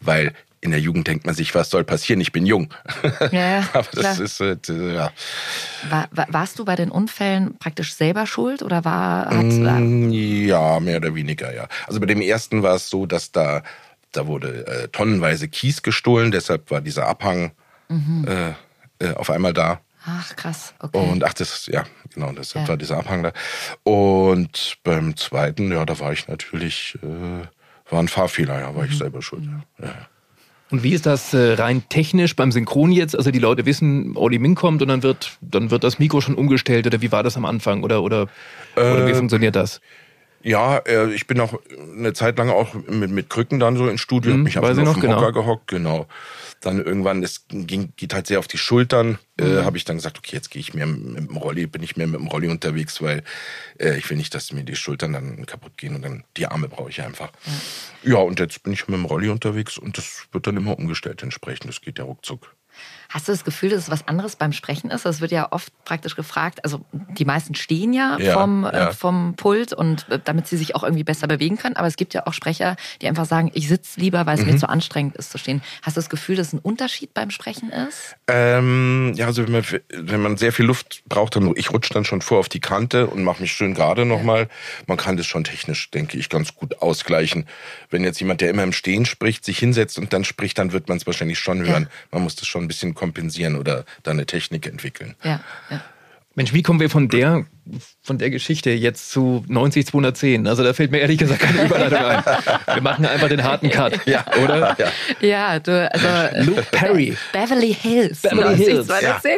Speaker 1: Weil in der Jugend denkt man sich, was soll passieren? Ich bin jung.
Speaker 2: Ja, ja,
Speaker 1: Aber das
Speaker 2: klar.
Speaker 1: ist, äh, ja.
Speaker 2: War, war, warst du bei den Unfällen praktisch selber schuld oder war, hat,
Speaker 1: Mm, Ja, mehr oder weniger, ja. Also bei dem ersten war es so, dass da, da wurde äh, tonnenweise Kies gestohlen, deshalb war dieser Abhang
Speaker 2: Mhm.
Speaker 1: äh, äh, auf einmal da.
Speaker 2: ach krass, okay.
Speaker 1: Und ach, das, ja, genau, deshalb
Speaker 2: Ja.
Speaker 1: war dieser Abhang da. Und beim zweiten, ja, da war ich natürlich, äh, war ein Fahrfehler, ja, war ich selber schuld, ja. ja.
Speaker 7: Und wie ist das äh, rein technisch beim Synchron jetzt? Also die Leute wissen, Olli Ming kommt und dann wird, dann wird das Mikro schon umgestellt oder wie war das am Anfang? Oder, oder, oder wie
Speaker 1: Äh,
Speaker 7: funktioniert das?
Speaker 1: Ja, äh, ich bin auch eine Zeit lang auch mit, mit Krücken dann so ins Studio,
Speaker 7: Mhm,
Speaker 1: hab mich
Speaker 7: weiß
Speaker 1: einfach nur auf
Speaker 7: noch,
Speaker 1: den
Speaker 7: genau.
Speaker 1: Hocker gehockt, genau. Dann irgendwann, es ging, geht halt sehr auf die Schultern, äh,
Speaker 7: Mhm.
Speaker 1: habe ich dann gesagt, okay, jetzt gehe ich mehr mit dem Rolli, bin ich mehr mit dem Rolli unterwegs, weil äh, ich will nicht, dass mir die Schultern dann kaputt gehen und dann die Arme brauche ich einfach. Ja, und jetzt bin ich mit dem Rolli unterwegs und das wird dann immer umgestellt entsprechend. Das geht ja ruckzuck.
Speaker 2: Hast du das Gefühl, dass es was anderes beim Sprechen ist? Das wird ja oft praktisch gefragt. Also die meisten stehen ja,
Speaker 1: Ja,
Speaker 2: vom,
Speaker 1: ja.
Speaker 2: Äh, vom Pult und äh, damit sie sich auch irgendwie besser bewegen können. Aber es gibt ja auch Sprecher, die einfach sagen, ich sitze lieber, weil es mir
Speaker 1: Mhm.
Speaker 2: zu anstrengend ist zu stehen. Hast du das Gefühl, dass ein Unterschied beim Sprechen ist?
Speaker 1: Ähm, ja, also wenn man, wenn man sehr viel Luft braucht, dann ich rutsche dann schon vor auf die Kante und mache mich schön gerade nochmal. Man kann das schon technisch, denke ich, ganz gut ausgleichen. Wenn jetzt jemand, der immer im Stehen spricht, sich hinsetzt und dann spricht, dann wird man es wahrscheinlich schon hören. Man muss das schon ein bisschen kompensieren oder da eine Technik entwickeln.
Speaker 2: Ja. ja.
Speaker 7: Mensch, wie kommen wir von der, von der Geschichte jetzt zu 90 210? Also da fällt mir ehrlich gesagt keine Überleitung ein. Wir machen einfach den harten Cut,
Speaker 1: ja.
Speaker 7: oder?
Speaker 1: Ja.
Speaker 2: Ja, du, also
Speaker 7: Luke Perry.
Speaker 2: Beverly Hills.
Speaker 7: Beverly Hills.
Speaker 2: 1910.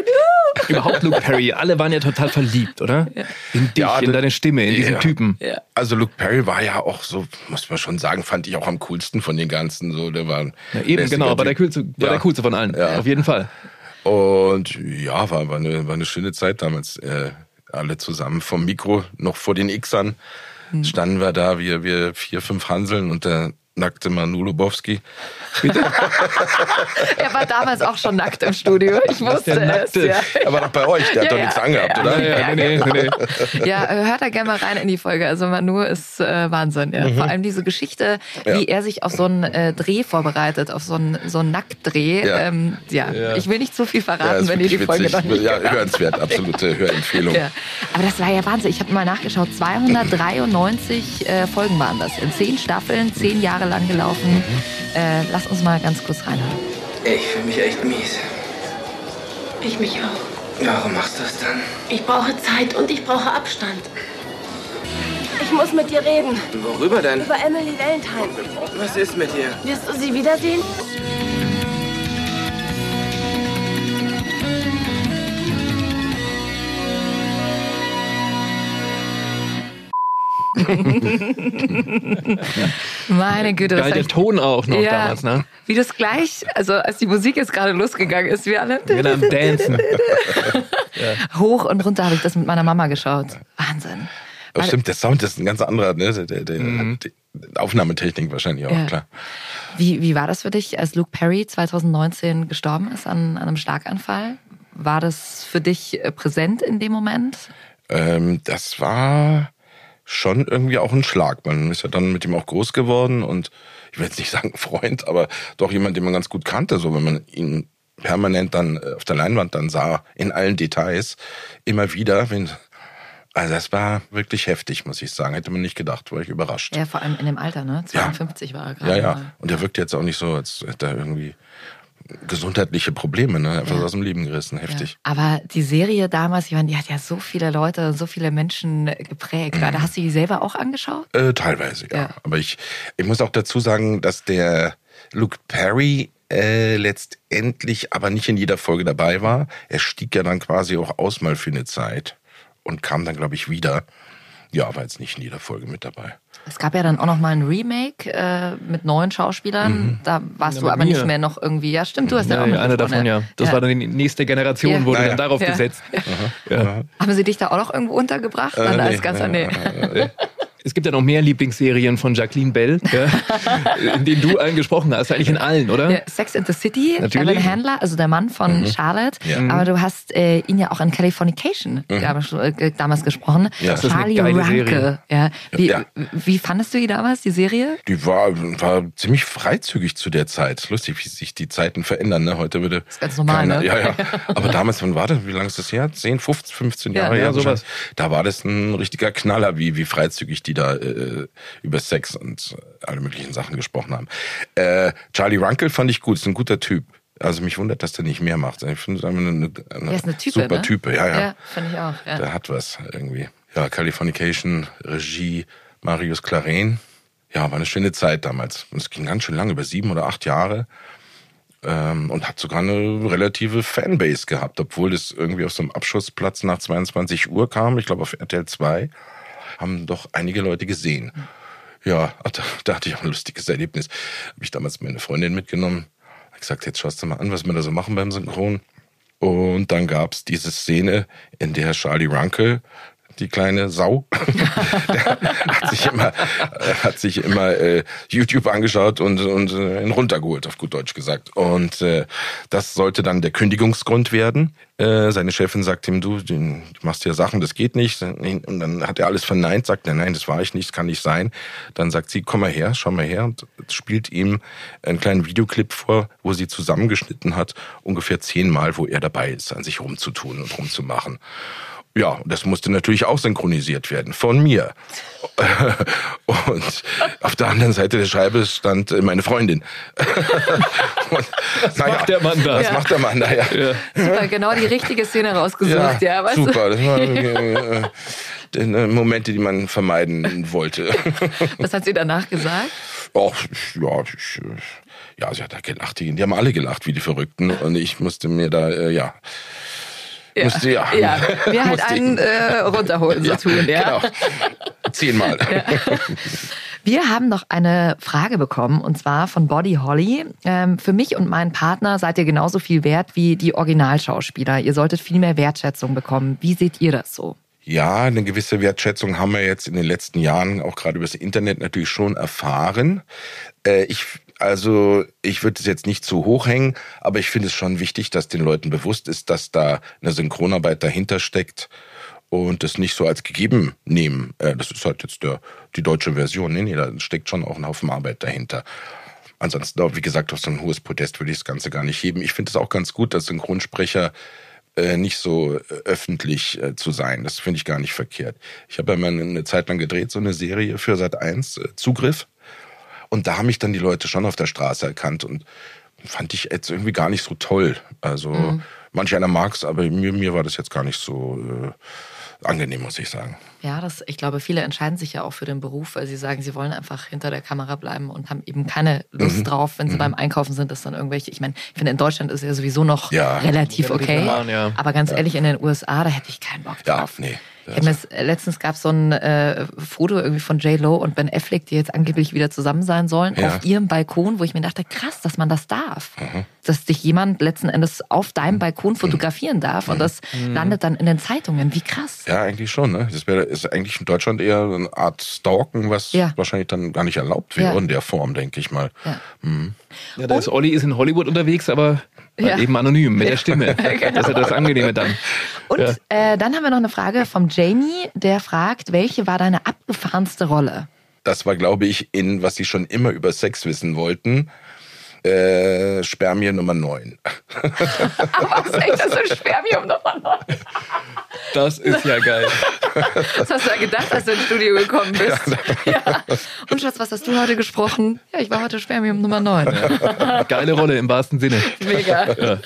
Speaker 7: Überhaupt Luke Perry. Alle waren ja total verliebt, oder? In dich,
Speaker 1: Ja,
Speaker 7: in deine Stimme, in diesen
Speaker 1: Ja.
Speaker 7: Typen.
Speaker 1: Also Luke Perry war ja auch so, muss man schon sagen, fand ich auch am coolsten von den ganzen. So, der war
Speaker 7: Ja, eben, genau, war der, coolste, war
Speaker 1: Ja.
Speaker 7: der coolste von allen.
Speaker 1: Ja.
Speaker 7: Auf jeden Fall.
Speaker 1: Und ja, war, war, eine, war eine schöne Zeit damals. Äh, alle zusammen vom Mikro, noch vor den Xern.
Speaker 2: Hm.
Speaker 1: Standen wir da, wir, wir vier, fünf Hanseln und der nackte Manu Lubowski.
Speaker 2: Er war damals auch schon nackt im Studio. Ich wusste
Speaker 1: der
Speaker 2: es. Ja.
Speaker 1: Er war doch bei euch, der hat
Speaker 2: Ja,
Speaker 1: doch
Speaker 2: ja.
Speaker 1: nichts angehabt, oder?
Speaker 7: Ja, ja, nee, nee, nee.
Speaker 2: Ja, äh, hört da gerne mal rein in die Folge. Also Manu ist äh, Wahnsinn. Ja.
Speaker 1: Mhm.
Speaker 2: Vor allem diese Geschichte,
Speaker 1: Ja.
Speaker 2: wie er sich auf so einen äh, Dreh vorbereitet, auf so einen, so einen Nacktdreh.
Speaker 1: Ja.
Speaker 2: Ähm, ja.
Speaker 1: Ja.
Speaker 2: ich will nicht zu viel verraten, wenn ihr die Folge
Speaker 1: witzig.
Speaker 2: noch nicht
Speaker 1: Ja, hörenswert, absolute Hörempfehlung.
Speaker 2: Ja. Aber das war ja Wahnsinn. Ich habe mal nachgeschaut. 293 äh, Folgen waren das. In zehn Staffeln, zehn Jahre lang gelaufen. Äh, lass uns mal ganz kurz reinhören.
Speaker 8: Ich fühle mich echt mies.
Speaker 15: Ich mich auch.
Speaker 8: Warum machst du es dann?
Speaker 15: Ich brauche Zeit und ich brauche Abstand. Ich muss mit dir reden.
Speaker 8: Worüber denn?
Speaker 15: Über Emily Valentine.
Speaker 8: Was ist mit dir?
Speaker 15: Wirst du sie wiedersehen?
Speaker 2: Meine Güte. das
Speaker 7: Geil, der Ton auch noch
Speaker 2: Ja.
Speaker 7: damals, ne?
Speaker 2: Wie das gleich, also als die Musik jetzt gerade losgegangen ist, wir alle
Speaker 7: Wir am Dancen.
Speaker 2: hoch und runter habe ich das mit meiner Mama geschaut. Wahnsinn.
Speaker 1: Aber stimmt, der Sound ist ein ganz anderer, ne? Der, der, mhm. die Aufnahmetechnik wahrscheinlich auch,
Speaker 2: Ja.
Speaker 1: klar.
Speaker 2: Wie, wie war das für dich, als Luke Perry 2019 gestorben ist an, an einem Schlaganfall? War das für dich äh, präsent in dem Moment?
Speaker 1: Ähm, das war schon irgendwie auch ein Schlag. Man ist ja dann mit ihm auch groß geworden und ich will jetzt nicht sagen Freund, aber doch jemand, den man ganz gut kannte, so wenn man ihn permanent dann äh, auf der Leinwand dann sah, in allen Details, immer wieder. Wenn, also das war wirklich heftig, muss ich sagen. Hätte man nicht gedacht, war ich überrascht.
Speaker 2: Ja, vor allem in dem Alter, ne? 52 war er gerade.
Speaker 1: Ja, ja.
Speaker 2: mal.
Speaker 1: Und er wirkt jetzt auch nicht so, als hätte er irgendwie gesundheitliche Probleme, ne? Einfach
Speaker 2: Ja.
Speaker 1: aus dem Leben gerissen. Heftig.
Speaker 2: Aber die Serie damals, ich meine, die hat ja so viele Leute, so viele Menschen geprägt. Da hast du die selber auch angeschaut?
Speaker 1: Äh, teilweise, ja. Aber ich, ich muss auch dazu sagen, dass der Luke Perry äh, letztendlich aber nicht in jeder Folge dabei war. Er stieg ja dann quasi auch aus mal für eine Zeit und kam dann, glaube ich, wieder. Ja, war jetzt nicht in jeder Folge mit dabei.
Speaker 2: Es gab ja dann auch noch mal ein Remake äh, mit neuen Schauspielern.
Speaker 1: Mhm.
Speaker 2: Da warst
Speaker 7: Ja,
Speaker 2: du aber
Speaker 7: mir.
Speaker 2: nicht mehr noch irgendwie. Ja, stimmt, du hast ja,
Speaker 7: Ja,
Speaker 2: auch
Speaker 7: ja, einer davon, ja. Das war dann die nächste Generation, wurde dann darauf gesetzt.
Speaker 2: Haben sie dich da auch noch irgendwo untergebracht?
Speaker 7: Äh,
Speaker 2: dann
Speaker 7: nee,
Speaker 2: als ganzer,
Speaker 7: nee,
Speaker 2: nee.
Speaker 7: Es gibt ja noch mehr Lieblingsserien von Jacqueline Bell, ja, in denen du angesprochen hast, eigentlich in allen, oder?
Speaker 2: Sex in the City,
Speaker 7: Natürlich.
Speaker 2: Evan Handler, also der Mann von
Speaker 7: Mhm.
Speaker 2: Charlotte.
Speaker 7: Ja.
Speaker 2: Aber du hast äh, ihn ja auch in Californication
Speaker 1: Mhm.
Speaker 2: damals, äh, damals gesprochen.
Speaker 1: Ja.
Speaker 2: Charlie Ranke. Ja. Wie, wie fandest du die damals, die Serie?
Speaker 1: Die war, war ziemlich freizügig zu der Zeit. Lustig, wie sich die Zeiten verändern. Ne? Heute würde. Das ist
Speaker 2: ganz normal, ne?
Speaker 1: Ja, ja. Aber damals, wann war das? Wie lange ist das her? 10, 15, 15
Speaker 7: Ja,
Speaker 1: Jahre
Speaker 7: ja,
Speaker 1: her?
Speaker 7: sowas.
Speaker 1: Da war das ein richtiger Knaller, wie, wie freizügig die da äh, über Sex und alle möglichen Sachen gesprochen haben. Äh, Charlie Runkel fand ich gut, ist ein guter Typ. Also mich wundert, dass der nicht mehr macht. Ich finde eine, eine
Speaker 2: Er ist eine Type,
Speaker 1: super
Speaker 2: ne?
Speaker 1: Type. Ja, ja.
Speaker 2: Ja, finde ich auch. Ja.
Speaker 1: Der hat was irgendwie. Ja, Californication, Regie, Marius Claren. Ja, war eine schöne Zeit damals. Und es ging ganz schön lange, über sieben oder acht Jahre. Ähm, und hat sogar eine relative Fanbase gehabt, obwohl es irgendwie auf so einem Abschussplatz nach 22 Uhr kam. Ich glaube auf RTL 2 haben doch einige Leute gesehen. Ja, da, da hatte ich auch ein lustiges Erlebnis. Habe ich damals meine Freundin mitgenommen. Hab gesagt, jetzt schaust du mal an, was wir da so machen beim Synchron. Und dann gab's diese Szene, in der Charlie Runkel, die kleine Sau, hat sich immer, äh, hat sich immer äh, YouTube angeschaut und, und äh, ihn runtergeholt, auf gut Deutsch gesagt. Und äh, das sollte dann der Kündigungsgrund werden. Äh, seine Chefin sagt ihm, du, du machst ja Sachen, das geht nicht. Und dann hat er alles verneint, sagt er, nein, das war ich nicht, das kann nicht sein. Dann sagt sie, komm mal her, schau mal her und spielt ihm einen kleinen Videoclip vor, wo sie zusammengeschnitten hat, ungefähr zehnmal, wo er dabei ist, an sich rumzutun und rumzumachen. Ja, das musste natürlich auch synchronisiert werden von mir. Und auf der anderen Seite der Scheibe stand äh, meine Freundin. Und,
Speaker 7: Was macht der Mann da?
Speaker 1: Was
Speaker 2: Ja.
Speaker 1: macht der Mann da? Ja.
Speaker 2: Super, genau die richtige Szene rausgesucht, ja. weißt du?
Speaker 1: super. Das war äh, äh, Momente, die man vermeiden wollte.
Speaker 2: Was hat sie danach gesagt?
Speaker 1: Och, ja, ich, äh, ja, sie hat da gelacht. Die, die haben alle gelacht, wie die Verrückten. Und ich musste mir da, äh, ja,
Speaker 2: Ja.
Speaker 1: musste, ja.
Speaker 2: ja. Wir halt einen äh, runterholen, so
Speaker 1: Ja,
Speaker 2: tun, ja.
Speaker 1: Genau. Zehnmal.
Speaker 2: Wir haben noch eine Frage bekommen und zwar von Body Holly. Ähm, für mich und meinen Partner seid ihr genauso viel wert wie die Originalschauspieler. Ihr solltet viel mehr Wertschätzung bekommen. Wie seht ihr das so?
Speaker 1: Ja, eine gewisse Wertschätzung haben wir jetzt in den letzten Jahren auch gerade übers Internet natürlich schon erfahren. Äh, ich also ich würde es jetzt nicht zu hoch hängen, aber ich finde es schon wichtig, dass den Leuten bewusst ist, dass da eine Synchronarbeit dahinter steckt und das nicht so als gegeben nehmen. Äh, das ist halt jetzt der, die deutsche Version. Nee, nee, da steckt schon auch ein Haufen Arbeit dahinter. Ansonsten, wie gesagt, auf so ein hohes Podest würde ich das Ganze gar nicht heben. Ich finde es auch ganz gut, dass Synchronsprecher äh, nicht so äh, öffentlich zu sein. Das finde ich gar nicht verkehrt. Ich habe ja mal eine Zeit lang gedreht, so eine Serie für Sat 1, äh, Zugriff. Und da haben mich dann die Leute schon auf der Straße erkannt und fand ich jetzt irgendwie gar nicht so toll. Also
Speaker 2: Mhm.
Speaker 1: manch einer mag's, aber mir, mir war das jetzt gar nicht so äh, angenehm, muss ich sagen.
Speaker 2: Ja, das, ich glaube, viele entscheiden sich ja auch für den Beruf, weil sie sagen, sie wollen einfach hinter der Kamera bleiben und haben eben keine Lust
Speaker 1: Mhm.
Speaker 2: drauf, wenn sie
Speaker 1: Mhm.
Speaker 2: beim Einkaufen sind, dass dann irgendwelche, ich meine, ich finde in Deutschland ist ja sowieso noch
Speaker 1: Ja.
Speaker 2: relativ okay.
Speaker 7: normal, ja.
Speaker 2: Aber ganz
Speaker 1: Ja.
Speaker 2: ehrlich, in den USA, da hätte ich keinen Bock
Speaker 1: Ja,
Speaker 2: drauf.
Speaker 1: nee.
Speaker 2: Mir das, äh, letztens gab es so ein äh, Foto irgendwie von J-Lo und Ben Affleck, die jetzt angeblich wieder zusammen sein sollen,
Speaker 1: Ja.
Speaker 2: auf ihrem Balkon, wo ich mir dachte, krass, dass man das darf. Dass dich jemand letzten Endes auf deinem Balkon fotografieren darf und das
Speaker 1: Mhm.
Speaker 2: landet dann in den Zeitungen. Wie krass.
Speaker 1: Ja, eigentlich schon. Ne? Das wäre ist eigentlich in Deutschland eher eine Art Stalken, was
Speaker 2: Ja.
Speaker 1: wahrscheinlich dann gar nicht erlaubt wäre
Speaker 2: Ja.
Speaker 1: in der Form, denke ich mal.
Speaker 2: Ja.
Speaker 1: Mhm.
Speaker 7: Ja, da ist Olli ist in Hollywood unterwegs, aber
Speaker 2: Ja.
Speaker 7: eben anonym mit der Stimme.
Speaker 2: Genau.
Speaker 7: Das ist ja das Angenehme dann.
Speaker 2: Und
Speaker 7: Ja.
Speaker 2: äh, dann haben wir noch eine Frage vom Jamie, der fragt, welche war deine abgefahrenste Rolle?
Speaker 1: Das war, glaube ich, in, was sie schon immer über Sex wissen wollten. Äh, Spermie Nummer 9.
Speaker 2: Was ist das für ein Spermium nochmal?
Speaker 7: Das ist ja geil.
Speaker 2: Was hast du da gedacht, als du ins Studio gekommen bist? Ja. Und Schatz, was hast du heute gesprochen? Ja, ich war heute Spermium Nummer 9.
Speaker 7: Geile Rolle im wahrsten Sinne.
Speaker 2: Mega.
Speaker 7: Ja.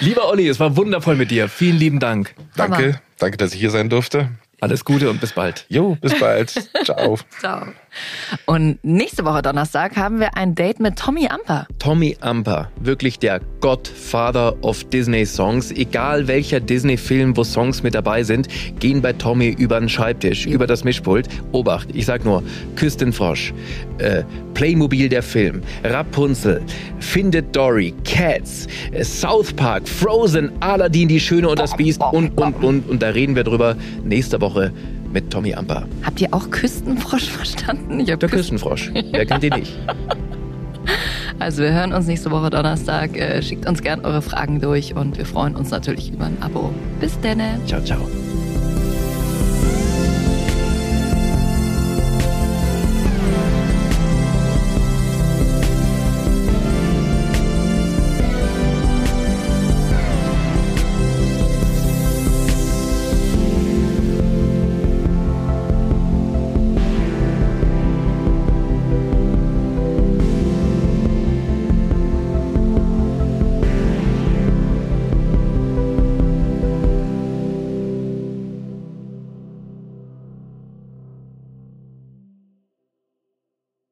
Speaker 7: Lieber Olli, es war wundervoll mit dir. Vielen lieben Dank.
Speaker 1: Danke, danke, dass ich hier sein durfte.
Speaker 7: Alles Gute und bis bald.
Speaker 1: Jo, bis bald. Ciao.
Speaker 2: Ciao. Und nächste Woche Donnerstag haben wir ein Date mit Tommy Amper.
Speaker 7: Tommy Amper, wirklich der Godfather of Disney Songs. Egal welcher Disney-Film, wo Songs mit dabei sind, gehen bei Tommy über den Schreibtisch, über das Mischpult. Obacht, ich sag nur, Küss den Frosch, äh, Playmobil der Film, Rapunzel, Findet Dory, Cats, äh, South Park, Frozen, Aladdin, die Schöne und das Biest und, und, und. Und da reden wir drüber nächste Woche mit Tommy Amper.
Speaker 2: Habt ihr auch Küstenfrosch verstanden? Ich hab
Speaker 7: Der
Speaker 2: Küsten-
Speaker 7: Küstenfrosch. Wer kennt ihn nicht?
Speaker 2: Also wir hören uns nächste Woche Donnerstag. Äh, schickt uns gern eure Fragen durch und wir freuen uns natürlich über ein Abo. Bis dann.
Speaker 7: Ciao, ciao.